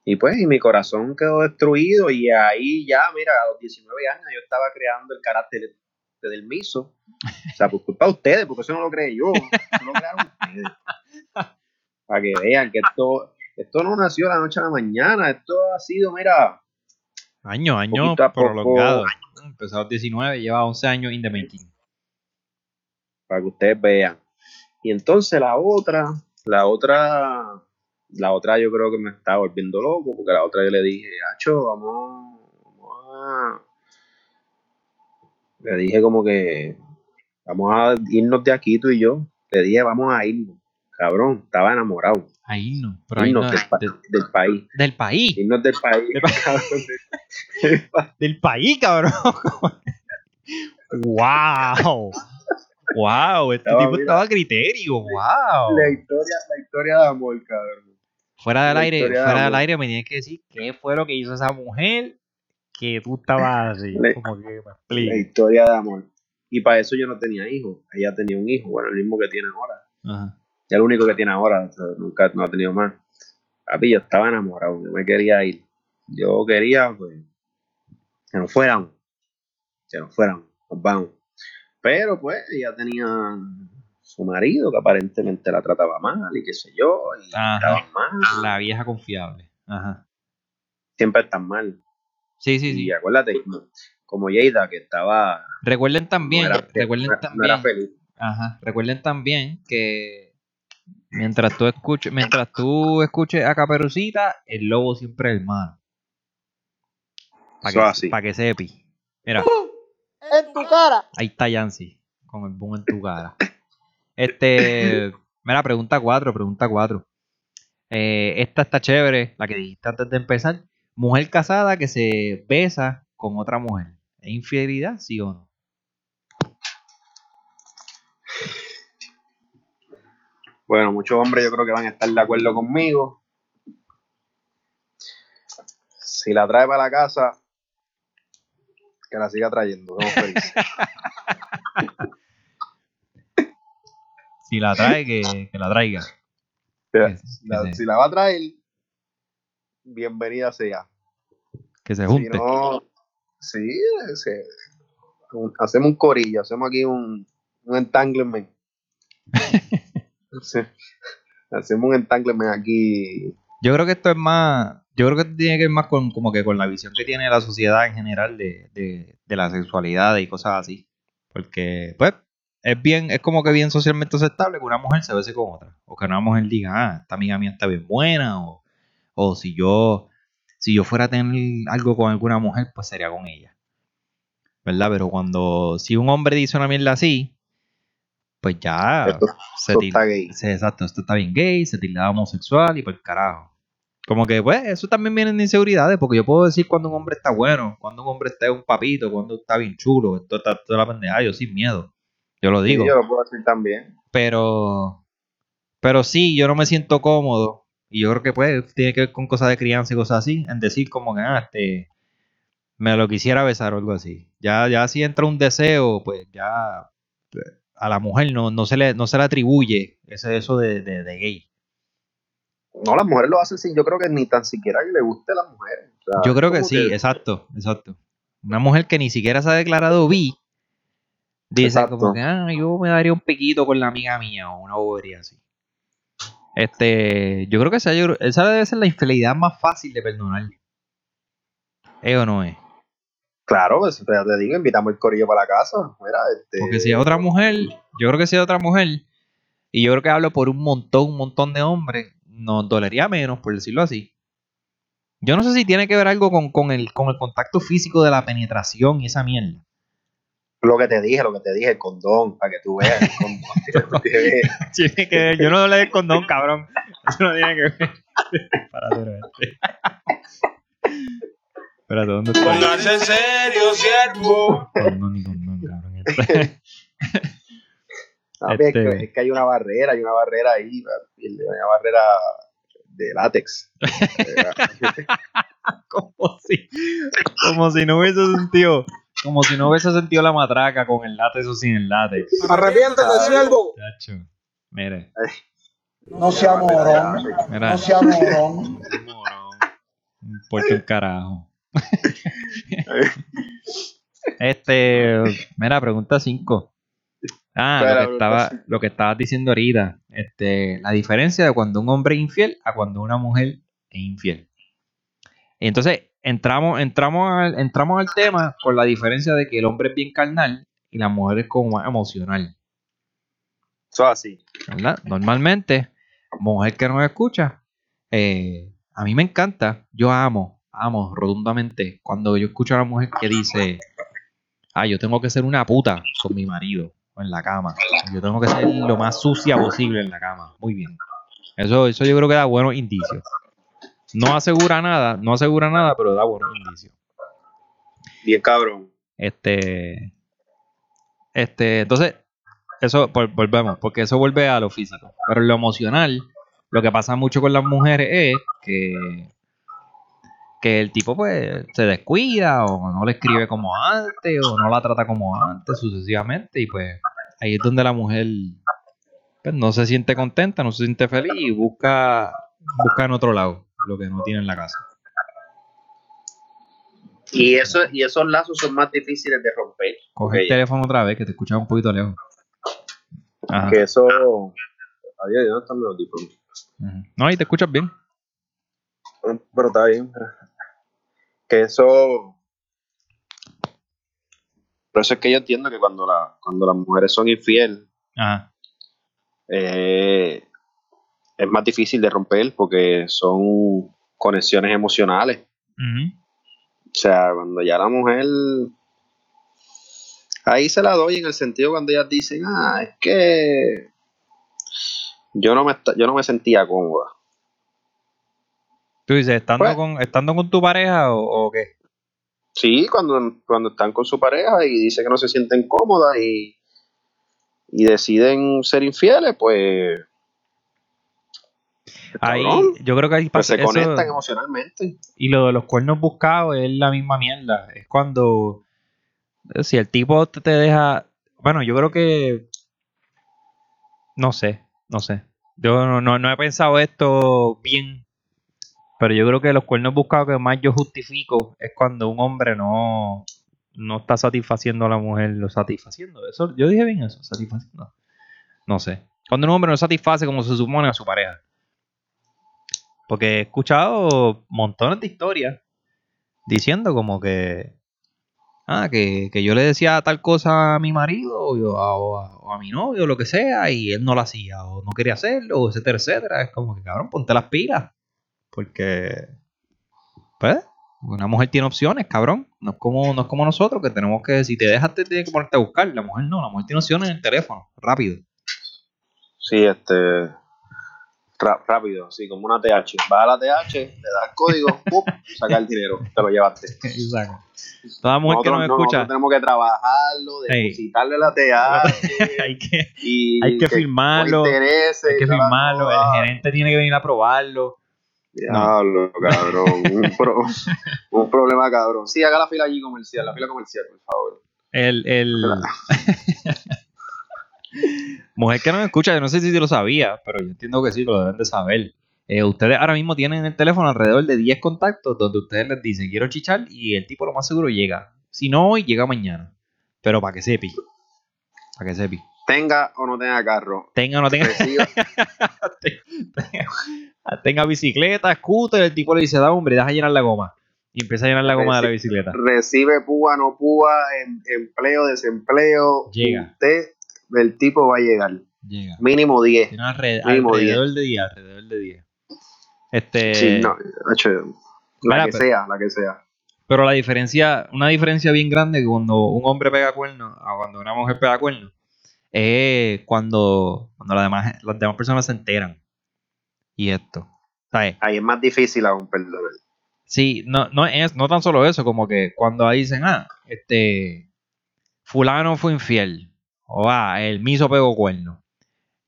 Speaker 2: y pues y mi corazón quedó destruido y ahí ya, mira, a los 19 años yo estaba creando el carácter del miso. O sea, por culpa de ustedes, porque eso no lo creé yo, eso lo crearon ustedes. Para que vean que esto, esto no nació de la noche a la mañana, esto ha sido, mira,
Speaker 1: Año, año prolongado. Empezó a los 19, lleva 11 años in the making.
Speaker 2: para que ustedes vean. Y entonces la otra, la otra, la otra yo creo que me estaba volviendo loco, porque la otra yo le dije, Hacho, vamos, vamos a... Le dije como que, vamos a irnos de aquí tú y yo. Le dije, vamos a irnos. Cabrón, estaba enamorado.
Speaker 1: Ahí no, pero ahí
Speaker 2: Irnos
Speaker 1: no.
Speaker 2: del, pa-
Speaker 1: de-
Speaker 2: del país.
Speaker 1: del país.
Speaker 2: Irnos del país.
Speaker 1: Del
Speaker 2: cabrón.
Speaker 1: Del país, cabrón. wow. Wow, este
Speaker 2: Estaba,
Speaker 1: tipo
Speaker 2: mira.
Speaker 1: estaba a criterio. Wow.
Speaker 2: La historia, la historia de amor, cabrón.
Speaker 1: Fuera del
Speaker 2: la
Speaker 1: aire,
Speaker 2: de
Speaker 1: fuera del aire me tienes que decir qué fue lo que hizo esa mujer que tú estabas así.
Speaker 2: Le-
Speaker 1: Como que me
Speaker 2: La historia de amor. Y para eso yo no tenía hijos. Ella tenía un hijo, bueno, el mismo que tiene ahora.
Speaker 1: Ajá.
Speaker 2: Ya el único que tiene ahora, o sea, nunca no ha tenido más. Papi, yo estaba enamorado, yo me quería ir. Yo quería, pues, que nos fuéramos. Que nos fuéramos, nos vamos. Pero, pues, ella tenía su marido que aparentemente la trataba mal y qué sé yo, y
Speaker 1: Ajá.
Speaker 2: estaba mal.
Speaker 1: La vieja confiable. Ajá.
Speaker 2: Siempre están mal.
Speaker 1: Sí, sí, sí.
Speaker 2: Y acuérdate, como, como Yeida, que estaba.
Speaker 1: Recuerden también,
Speaker 2: no era,
Speaker 1: recuerden
Speaker 2: no era- no
Speaker 1: también.
Speaker 2: era feliz.
Speaker 1: Ajá. Recuerden también que mientras tú escuches, mientras tú escuches a Caperucita, el lobo siempre es el malo. Para
Speaker 2: Eso
Speaker 1: que,
Speaker 2: así.
Speaker 1: pa' que sepi. Mira,
Speaker 3: En tu cara.
Speaker 1: ahí está Yancy, con el boom en tu cara. Este, mira, pregunta 4, pregunta 4. esta está chévere, la que dijiste antes de empezar. Mujer casada que se besa con otra mujer. ¿Es infidelidad, sí o no?
Speaker 2: Bueno, muchos hombres yo creo que van a estar de acuerdo conmigo. Si la trae para la casa, que la siga trayendo.
Speaker 1: Si la trae, que, que la traiga. Que,
Speaker 2: Si la,
Speaker 1: que se,
Speaker 2: si la va a traer, bienvenida sea.
Speaker 1: que se
Speaker 2: Si
Speaker 1: junte.
Speaker 2: no, sí, se- un- hacemos un corillo, hacemos aquí un, un entanglement. Sí, hacemos un entanglement aquí.
Speaker 1: Yo creo que esto es más. Yo creo que esto tiene que ver más con como que con la visión que tiene la sociedad en general de, de, de la sexualidad y cosas así. Porque, pues, es bien, es como que bien socialmente aceptable que una mujer se bese con otra. O que una mujer diga, ah, esta amiga mía está bien buena. O, o si yo, si yo fuera a tener algo con alguna mujer, pues sería con ella. ¿Verdad? Pero cuando, si un hombre dice una mierda así, pues ya
Speaker 2: Esto,
Speaker 1: se
Speaker 2: esto está gay.
Speaker 1: Sí, exacto, esto está bien gay, se tilda homosexual y por el carajo. Como que, pues, eso también viene de inseguridades, porque yo puedo decir cuando un hombre está bueno, cuando un hombre está un papito, cuando está bien chulo, esto está toda la pendeja, yo sin miedo. Yo lo digo.
Speaker 2: Sí, yo lo puedo decir también.
Speaker 1: Pero, pero sí, yo no me siento cómodo. Y yo creo que, pues, tiene que ver con cosas de crianza y cosas así, en decir como que, ah, este, me lo quisiera besar o algo así. Ya, ya si entra un deseo, pues ya pues, a la mujer no, no, se, le, no se le atribuye ese eso de, de, de gay.
Speaker 2: No, las mujeres lo hacen sin, yo creo que ni tan siquiera que le guste a las mujeres. O sea,
Speaker 1: Yo creo que sí, exacto, exacto. Una mujer que ni siquiera se ha declarado bi, dice
Speaker 2: Exacto.
Speaker 1: como que, ah, yo me daría un piquito con la amiga mía o una bobería así. Este, yo creo que esa, esa debe ser la infidelidad más fácil de perdonar. ¿Es o no es?
Speaker 2: Claro, pues ya te digo, invitamos el corillo para la casa. Mira, este,
Speaker 1: Porque si es otra mujer, yo creo que si es otra mujer, y yo creo que hablo por un montón, un montón de hombres, nos dolería menos, por decirlo así. Yo no sé si tiene que ver algo con, con el, con el contacto físico de la penetración y esa mierda.
Speaker 2: Lo que te dije, lo que te dije, el condón, para que tú veas. el condón.
Speaker 1: Tiene que ver, yo no hablé del condón, cabrón. Eso no tiene que ver. Espérate. Espérate, ¿dónde está?
Speaker 3: Póngase serio, siervo.
Speaker 1: Condón ni condón, cabrón.
Speaker 2: No, es, que,
Speaker 1: Este-
Speaker 2: es que hay una barrera, hay una barrera ahí, una barrera de látex.
Speaker 1: como si, como si no hubiese sentido, como si no hubiese sentido la matraca con el látex o sin el látex.
Speaker 3: Arrepiéntete, siervo.
Speaker 1: Chacho. Mire,
Speaker 4: No sea morón,
Speaker 1: mira.
Speaker 4: no sea morón.
Speaker 1: Morón. Un carajo. este, mira, pregunta 5. Ah,
Speaker 2: Espera,
Speaker 1: lo que, estaba, lo que estabas diciendo ahorita. Este, la diferencia de cuando un hombre es infiel a cuando una mujer es infiel. Y entonces entramos, entramos, al, entramos al tema con la diferencia de que el hombre es bien carnal y la mujer es como más emocional.
Speaker 2: Eso es así.
Speaker 1: ¿verdad? Normalmente, mujer que nos escucha, eh, a mí me encanta, yo amo, amo rotundamente cuando yo escucho a una mujer que dice, ah, yo tengo que ser una puta con mi marido o en la cama, yo tengo que ser lo más sucia posible en la cama, muy bien. Eso, eso yo creo que da buenos indicios. No asegura nada, no asegura nada, pero da buenos indicios.
Speaker 2: Bien cabrón.
Speaker 1: Este, este, entonces, eso vol- volvemos, porque eso vuelve a lo físico. Pero en lo emocional, lo que pasa mucho con las mujeres es que, que el tipo pues se descuida o no le escribe como antes o no la trata como antes sucesivamente y pues ahí es donde la mujer pues, no se siente contenta, no se siente feliz y busca, busca en otro lado lo que no tiene en la casa.
Speaker 2: Y, eso, y esos lazos son más difíciles de romper.
Speaker 1: Coge el teléfono otra vez que te escuchas un poquito lejos. Ajá.
Speaker 2: Que eso. Adiós, ¿dónde están audífonos?
Speaker 1: Ujú. No, y te escuchas bien.
Speaker 2: Pero está bien. Que eso. Por eso es que yo entiendo que cuando, la, cuando las mujeres son infieles,
Speaker 1: Ajá.
Speaker 2: eh, es más difícil de romper porque son conexiones emocionales. O sea, cuando ya la mujer. Ahí se la doy en el sentido cuando ellas dicen, ah, es que yo no me, yo no me sentía cómoda.
Speaker 1: Tú dices, ¿estando,
Speaker 2: Pues-
Speaker 1: con, estando con tu pareja o, o qué?
Speaker 2: Sí, cuando, cuando están con su pareja y dicen que no se sienten cómodas y, y deciden ser infieles, pues,
Speaker 1: Ahí, yo creo que ahí
Speaker 2: pues se
Speaker 1: eso.
Speaker 2: conectan emocionalmente.
Speaker 1: Y lo de los cuernos buscados es la misma mierda. Es cuando. Si el tipo te te deja. Bueno, yo creo que. No sé, no sé. Yo no, no, no he pensado esto bien. Pero yo creo que los cuernos buscados que más yo justifico es cuando un hombre no, no está satisfaciendo a la mujer, lo satisfaciendo. Eso, yo dije bien eso, satisfaciendo. No sé. Cuando un hombre no satisface como se supone a su pareja. Porque he escuchado montones de historias diciendo como que. Ah, que, que yo le decía tal cosa a mi marido o, a, o a- mi novio o lo que sea y él no lo hacía o no quería hacerlo, etcétera, etcétera. Es como que, cabrón, ponte las pilas. Porque, pues, una mujer tiene opciones, cabrón. No es como, no es como nosotros que tenemos que, si te dejas, te tienes que ponerte a buscar. La mujer no, la mujer tiene opciones en el teléfono, rápido.
Speaker 2: Sí, este. Rápido, sí, como una TH. Vas a la TH, le das código, ¡pum! saca el dinero, te lo llevaste.
Speaker 1: Exacto. Toda mujer que nos
Speaker 2: no,
Speaker 1: escucha,
Speaker 2: tenemos que trabajarlo, depositarle la TH.
Speaker 1: hay que,
Speaker 2: y
Speaker 1: Hay que firmarlo, hay que firmarlo, el
Speaker 2: joda.
Speaker 1: gerente tiene que venir a probarlo.
Speaker 2: Diablo, cabrón. Un, pro- un problema, cabrón. Sí, haga la fila allí comercial, la fila comercial, por favor.
Speaker 1: El, el... Mujer que no me escucha, yo no sé si lo sabía, pero yo entiendo que sí, que lo deben de saber. Eh, ustedes ahora mismo tienen en el teléfono alrededor de 10 contactos donde ustedes les dicen quiero chichar y el tipo lo más seguro llega. Si no hoy, llega mañana. Pero para que sepi. Para que sepi.
Speaker 2: Tenga o no tenga carro.
Speaker 1: Tenga o no tenga, tenga bicicleta, scooter, el tipo le dice, da hombre, deja llenar la goma. Y empieza a llenar la goma de la bicicleta.
Speaker 2: recibe púa, no púa, em- empleo, desempleo.
Speaker 1: Llega.
Speaker 2: Usted, el tipo va a llegar.
Speaker 1: Llega.
Speaker 2: Mínimo 10.
Speaker 1: Tiene alre-
Speaker 2: Mínimo
Speaker 1: alrededor de 10, alrededor de 10. Este,
Speaker 2: Sí, no, hecho, la que
Speaker 1: pero-
Speaker 2: sea, la que sea.
Speaker 1: Pero la diferencia, una diferencia bien grande que cuando un hombre pega cuerno a cuando una mujer pega cuerno es cuando, cuando las, demás, las demás personas se enteran. Y esto. ¿Sabes?
Speaker 2: Ahí es más difícil aún perdonar.
Speaker 1: Sí, no, no es no tan solo eso, como que cuando ahí dicen, ah, este, fulano fue infiel, o ah, el miso pegó cuerno.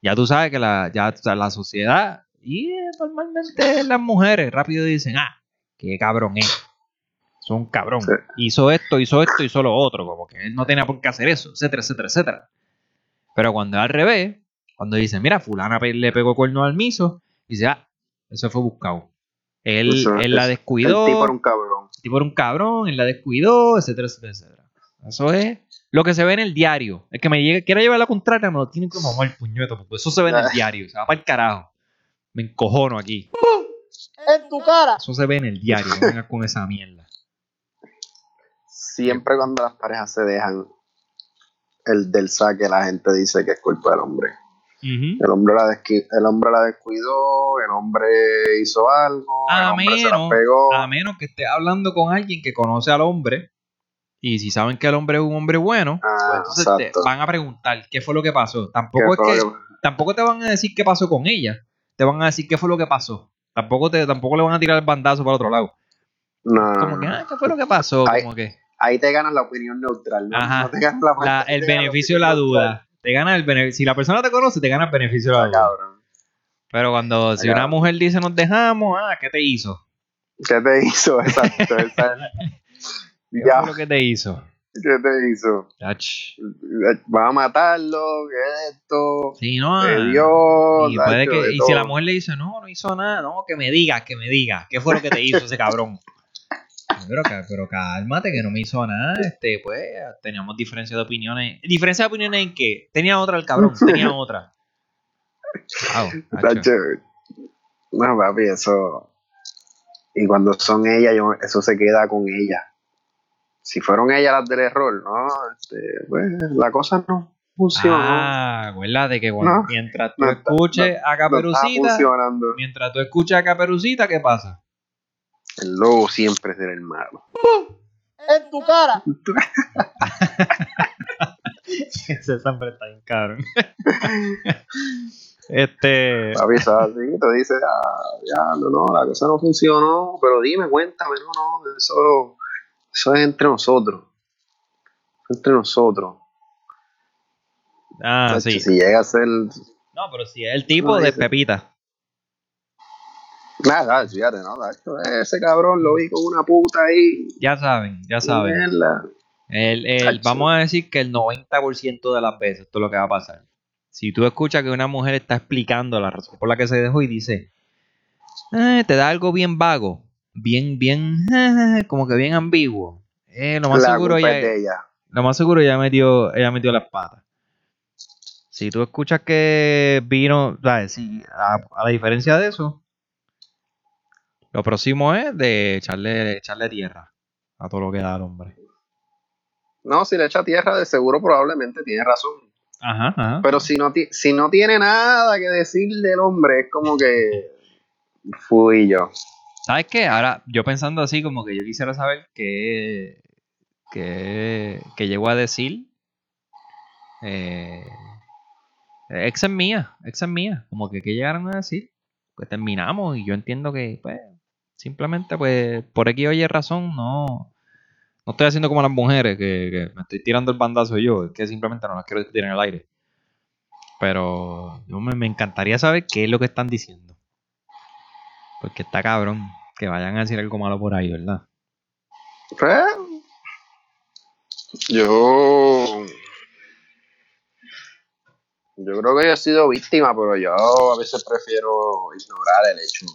Speaker 1: Ya tú sabes que la, ya, la sociedad y eh, normalmente las mujeres rápido dicen, ah, qué cabrón es. Es un cabrón.
Speaker 2: Sí.
Speaker 1: Hizo esto, hizo esto, hizo lo otro. Como que él no tenía por qué hacer eso, etcétera, etcétera, etcétera. Pero cuando es al revés, cuando dicen, mira, fulana le pegó cuerno al miso, dice, ah, eso fue buscado. Él,
Speaker 2: Eso-
Speaker 1: él la
Speaker 2: es-
Speaker 1: descuidó.
Speaker 2: El tipo era un cabrón.
Speaker 1: El tipo era un cabrón, él la descuidó, etcétera, etcétera, etcétera. Eso es lo que se ve en el diario. El que me llegue, quiera llevar la contraria me lo tiene que mamar el puñeto, porque eso se ve en el diario, se va para el carajo. Me encojono aquí.
Speaker 4: En tu cara.
Speaker 1: Eso se ve en el diario, no vengas con esa mierda.
Speaker 2: Siempre cuando las parejas se dejan el del saque, la gente dice que es culpa del hombre. El hombre la, el hombre la descuidó, el hombre hizo algo, el
Speaker 1: A
Speaker 2: se
Speaker 1: menos,
Speaker 2: pegó.
Speaker 1: a menos que estés hablando con alguien que conoce al hombre y si saben que el hombre es un hombre bueno,
Speaker 2: Ah,
Speaker 1: pues entonces te van a preguntar qué fue lo que pasó.
Speaker 2: ¿Qué
Speaker 1: Tampoco es que tampoco te van a decir qué pasó con ella. Te van a decir qué fue lo que pasó. Tampoco te tampoco le van a tirar el bandazo para otro lado.
Speaker 2: No,
Speaker 1: Como que, ah, ¿qué fue lo que pasó?
Speaker 2: Ay.
Speaker 1: Como que
Speaker 2: ahí te ganas la opinión neutral, ¿no?
Speaker 1: Ajá.
Speaker 2: No te ganas la
Speaker 1: la- el beneficio de la duda. Te gana el beneficio. Si la persona te conoce, te gana el beneficio de la.
Speaker 2: Ah,
Speaker 1: duda.
Speaker 2: cabrón.
Speaker 1: Pero cuando si una mujer dice nos dejamos, ah, ¿qué te hizo?
Speaker 2: ¿Qué te hizo? Exacto, exacto.
Speaker 1: ¿Qué
Speaker 2: ya,
Speaker 1: fue lo que te hizo?
Speaker 2: ¿qué te hizo?
Speaker 1: Ach.
Speaker 2: Va a matarlo, ¿qué es esto?
Speaker 1: Sí, no. Ah,
Speaker 2: dio,
Speaker 1: y, puede
Speaker 2: tacho,
Speaker 1: que, y si la mujer le dice, no, no hizo nada, no, que me diga, que me diga, ¿qué fue lo que te hizo ese cabrón? Pero, pero cálmate, que no me hizo nada, este, pues, teníamos diferencia de opiniones. ¿Diferencia de opiniones en qué? Tenía otra el cabrón, tenía otra. Wow, macho.
Speaker 2: Tacho, No, papi, eso. Y cuando son ellas, yo- eso se queda con ellas. Si fueron ellas las del error, no, este, pues, la cosa no funcionó.
Speaker 1: Ah, acuérdate que cuando-
Speaker 2: No,
Speaker 1: mientras tú
Speaker 2: no está-
Speaker 1: escuches a
Speaker 2: no está
Speaker 1: Caperucita,
Speaker 2: funcionando.
Speaker 1: mientras tú escuches a Caperucita, ¿qué pasa?
Speaker 2: El lobo siempre será el malo.
Speaker 4: En tu cara.
Speaker 1: Ese siempre está bien cabrón. este.
Speaker 2: Es así, te dice, ah, ya, no, no, la cosa no funcionó, pero dime, cuéntame, no, no, eso, eso es entre nosotros. Entre nosotros.
Speaker 1: Ah, sí.
Speaker 2: Si llega a ser.
Speaker 1: No, pero si es el tipo
Speaker 2: No,
Speaker 1: de
Speaker 2: dice-
Speaker 1: Pepita.
Speaker 2: Nada, fíjate, no, ese cabrón lo vi con una puta ahí.
Speaker 1: Ya saben, ya saben. El, el- vamos a decir que el 90% de las veces esto es lo que va a pasar. Si tú escuchas que una mujer está explicando la razón por la que se dejó y dice, "Eh, te da algo bien vago, bien, bien, como que bien ambiguo. Eh, lo más
Speaker 2: La
Speaker 1: seguro ya
Speaker 2: ella.
Speaker 1: lo más seguro ella metió, ella metió las patas. Si tú escuchas que vino, ¿sabes? Si, a, a la diferencia de eso, lo próximo es de echarle, echarle tierra a todo lo que da el hombre.
Speaker 2: No, si le echa tierra, de seguro probablemente tiene razón.
Speaker 1: Ajá, ajá.
Speaker 2: Pero si no, si no tiene nada que decir del hombre, es como que fui yo.
Speaker 1: ¿Sabes qué? Ahora, yo pensando así, como que yo quisiera saber qué, qué, qué llegó a decir. Eh, ex es mía, ex es mía. Como que qué llegaron a decir. Pues terminamos y yo entiendo que, pues, simplemente, pues, por aquí oye razón, no. No estoy haciendo como las mujeres, que, me estoy tirando el bandazo yo, es que simplemente no las quiero discutir en el aire. Pero me encantaría saber qué es lo que están diciendo. Porque está cabrón que vayan a decir algo malo por ahí, ¿verdad?
Speaker 2: Pues, yo. Yo creo que yo he sido víctima, pero yo a veces prefiero ignorar el hecho.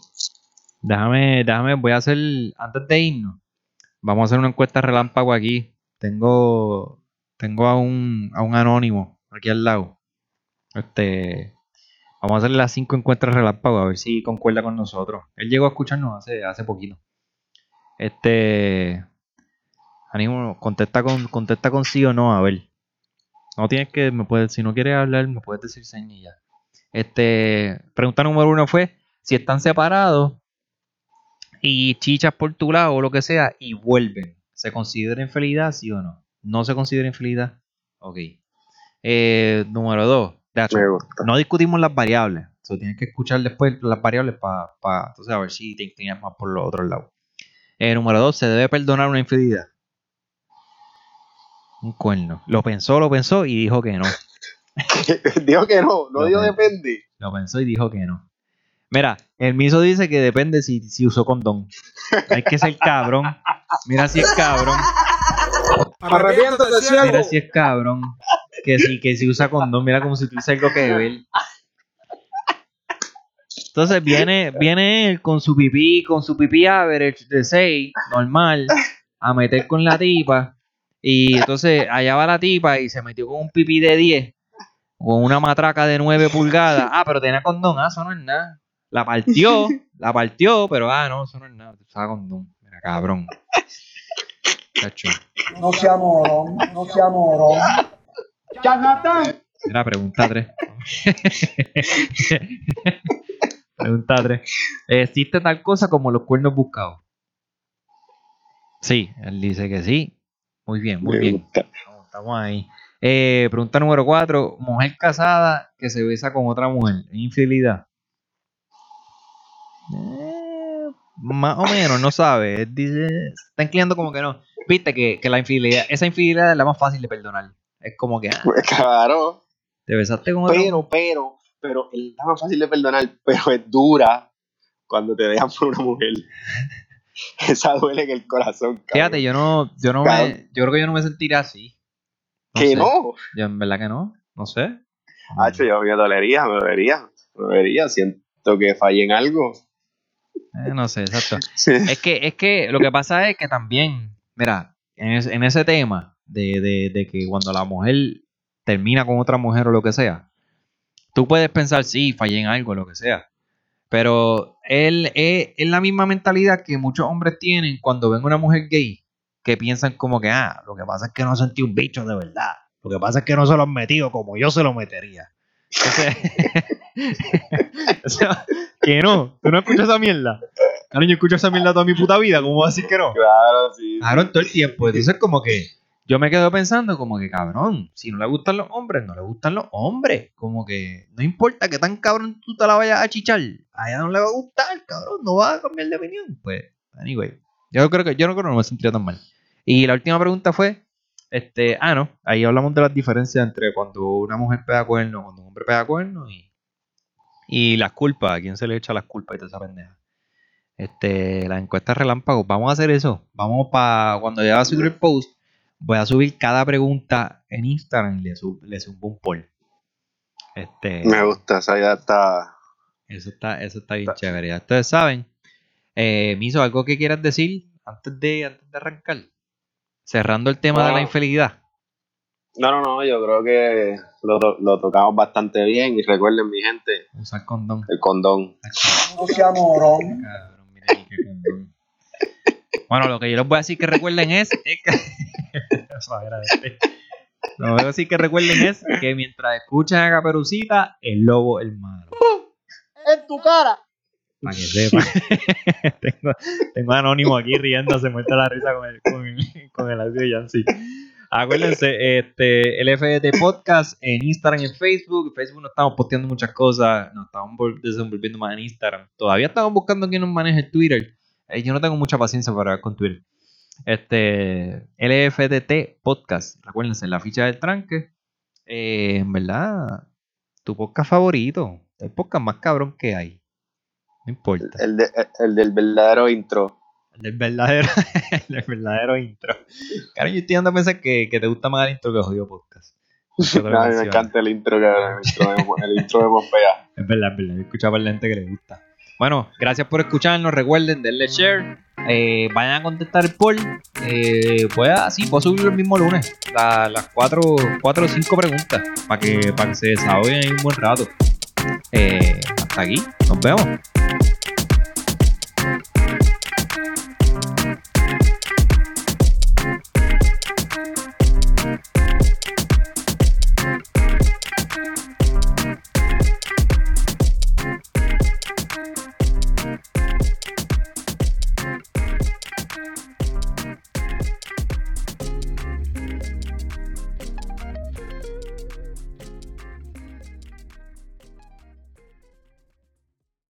Speaker 1: Déjame, déjame, voy a hacer, antes de irnos, vamos a hacer una encuesta relámpago aquí. Tengo, tengo a un, a un anónimo aquí al lado. Este, vamos a hacerle las cinco encuestas relámpago a ver si concuerda con nosotros. Él llegó a escucharnos hace, hace poquito. Este, ánimo, contesta con, contesta con sí o no, a ver. No tienes que, me puedes, si no quieres hablar, me puedes decir seña y ya. Este, pregunta número uno fue si están separados y chichas por tu lado o lo que sea y vuelven. ¿Se considera infidelidad, sí o no? ¿No se considera infidelidad? Ok. Eh, número dos. Dacho,
Speaker 2: Me gusta.
Speaker 1: no discutimos las variables. So, tienes que escuchar después las variables para pa, entonces a ver si te inclinas más por los otros lados. Eh, número dos, ¿se debe perdonar una infidelidad? Un cuerno. Lo pensó, lo pensó y dijo que no.
Speaker 2: dijo que no, no dijo depende.
Speaker 1: Lo pensó y dijo que no. Mira, el miso dice que depende si, si usó condón. Hay que ser cabrón. Mira si es cabrón. Mira si es cabrón. Que si, que si usa condón, mira como si tuviese algo que ver. Entonces viene, viene él con su pipí, con su pipí average de 6, normal, a meter con la tipa. Y entonces allá va la tipa y se metió con un pipí de 10, con una matraca de 9 pulgadas. Ah, pero tenía condón, ah, eso no es nada. La partió, la partió, pero ah, no, eso no es nada. Usaba condón. Mira, cabrón.
Speaker 4: No sea morón, no sea morón. Charlatán.
Speaker 1: Mira, pregunta 3. pregunta 3. ¿Existe tal cosa como los cuernos buscados? Sí, él dice que sí. Muy bien, muy
Speaker 2: Me
Speaker 1: bien.
Speaker 2: gusta.
Speaker 1: Estamos, ahí. Eh, pregunta número 4. Mujer casada que se besa con otra mujer. ¿Es infidelidad? Eh, más o menos, no sabe. Él dice, está inclinando como que no. Viste que, que la infidelidad, esa infidelidad es la más fácil de perdonar. Es como que, ah,
Speaker 2: Pues claro.
Speaker 1: te besaste con.
Speaker 2: Pero, pero, pero es más fácil de perdonar, pero es dura cuando te dejan por una mujer. Esa duele en el corazón, cabrón.
Speaker 1: Fíjate, yo no, yo no
Speaker 2: Cabrón.
Speaker 1: me, yo creo que yo no me sentiría así.
Speaker 2: Que
Speaker 1: sé.
Speaker 2: no.
Speaker 1: Yo en verdad que no, no sé.
Speaker 2: Hacho, yo me dolería, me dolería. Me dolería. Siento que fallé en algo.
Speaker 1: Eh, no sé, exacto. Es que, es que lo que pasa es que también, mira, en, es- en ese tema de, de- de que cuando la mujer termina con otra mujer o lo que sea, tú puedes pensar, sí, fallé en algo, lo que sea. Pero él es, es la misma mentalidad que muchos hombres tienen cuando ven una mujer gay, que piensan como que, ah, lo que pasa es que no sentí un bicho de verdad. Lo que pasa es que no se lo han metido como yo se lo metería. Entonces, o sea, que no, tú no escuchas esa mierda. Claro, yo escucho esa mierda toda mi puta vida, ¿cómo vas a decir que no?
Speaker 2: Claro, sí.
Speaker 1: Claro, todo el tiempo. Entonces, como que yo me quedo pensando, como que cabrón, si no le gustan los hombres, no le gustan los hombres. Como que no importa que tan cabrón tú te la vayas a chichar, a ella no le va a gustar, cabrón, no va a cambiar de opinión. Pues, anyway, yo creo que yo no creo que me sentiría tan mal. Y la última pregunta fue, este, ah, no, ahí hablamos de las diferencias entre cuando una mujer pega cuerno, cuando un hombre pega cuerno y, y las culpas, a quién se le echa las culpas y toda esa pendeja. Este, las encuestas relámpagos, vamos a hacer eso. Vamos para cuando ya va a subir el post, voy a subir cada pregunta en Instagram y le, sub- le subo un poll. Este,
Speaker 2: Me gusta, esa idea está.
Speaker 1: eso está, eso está bien chévere. Ya ustedes saben. Eh, Miso, ¿algo que quieras decir antes de, antes de arrancar? Cerrando el tema de la
Speaker 2: No.
Speaker 1: infidelidad.
Speaker 2: No, no, no, yo creo que lo, lo tocamos bastante bien. Y recuerden, mi gente,
Speaker 1: Usar condón.
Speaker 2: el condón.
Speaker 4: No sea morón.
Speaker 1: Cabrón, mira ahí qué condón. Bueno, lo que yo les voy a decir que recuerden es. es que... Lo que voy a decir que recuerden es que mientras escuchan a Caperucita, el lobo es el malo.
Speaker 4: En tu cara.
Speaker 1: Para que sepan. tengo, Anónimo aquí riéndose, muerta la risa con el, con el, con el audio de Yancy. Acuérdense, este, el FDT Podcast en Instagram y en Facebook. En Facebook no estamos posteando muchas cosas, nos estamos vol- desenvolviendo más en Instagram. Todavía estamos buscando quién nos maneje el Twitter. Eh, yo no tengo mucha paciencia para con Twitter. Este, LFDT Podcast. Recuérdense, la ficha del tranque. Eh, en verdad, tu podcast favorito. El podcast más cabrón que hay. No importa.
Speaker 2: El, de- el del verdadero intro.
Speaker 1: El del verdadero, el del verdadero intro. Claro, yo estoy dando a pensar que, que te gusta más el intro que jodido podcast. Lo
Speaker 2: A mí me encanta el intro, cabrón. El intro de, el intro de Pompea.
Speaker 1: Es verdad, es verdad. Yo escuchaba a la gente que le gusta. Bueno, gracias por escucharnos. Recuerden, denle share. Eh, vayan a contestar el poll. Eh, pues así, puedo subirlo el mismo lunes. La- las cuatro, cuatro o cinco preguntas. Para que, para que se desahoguen un buen rato. Eh, hasta aquí. Nos vemos.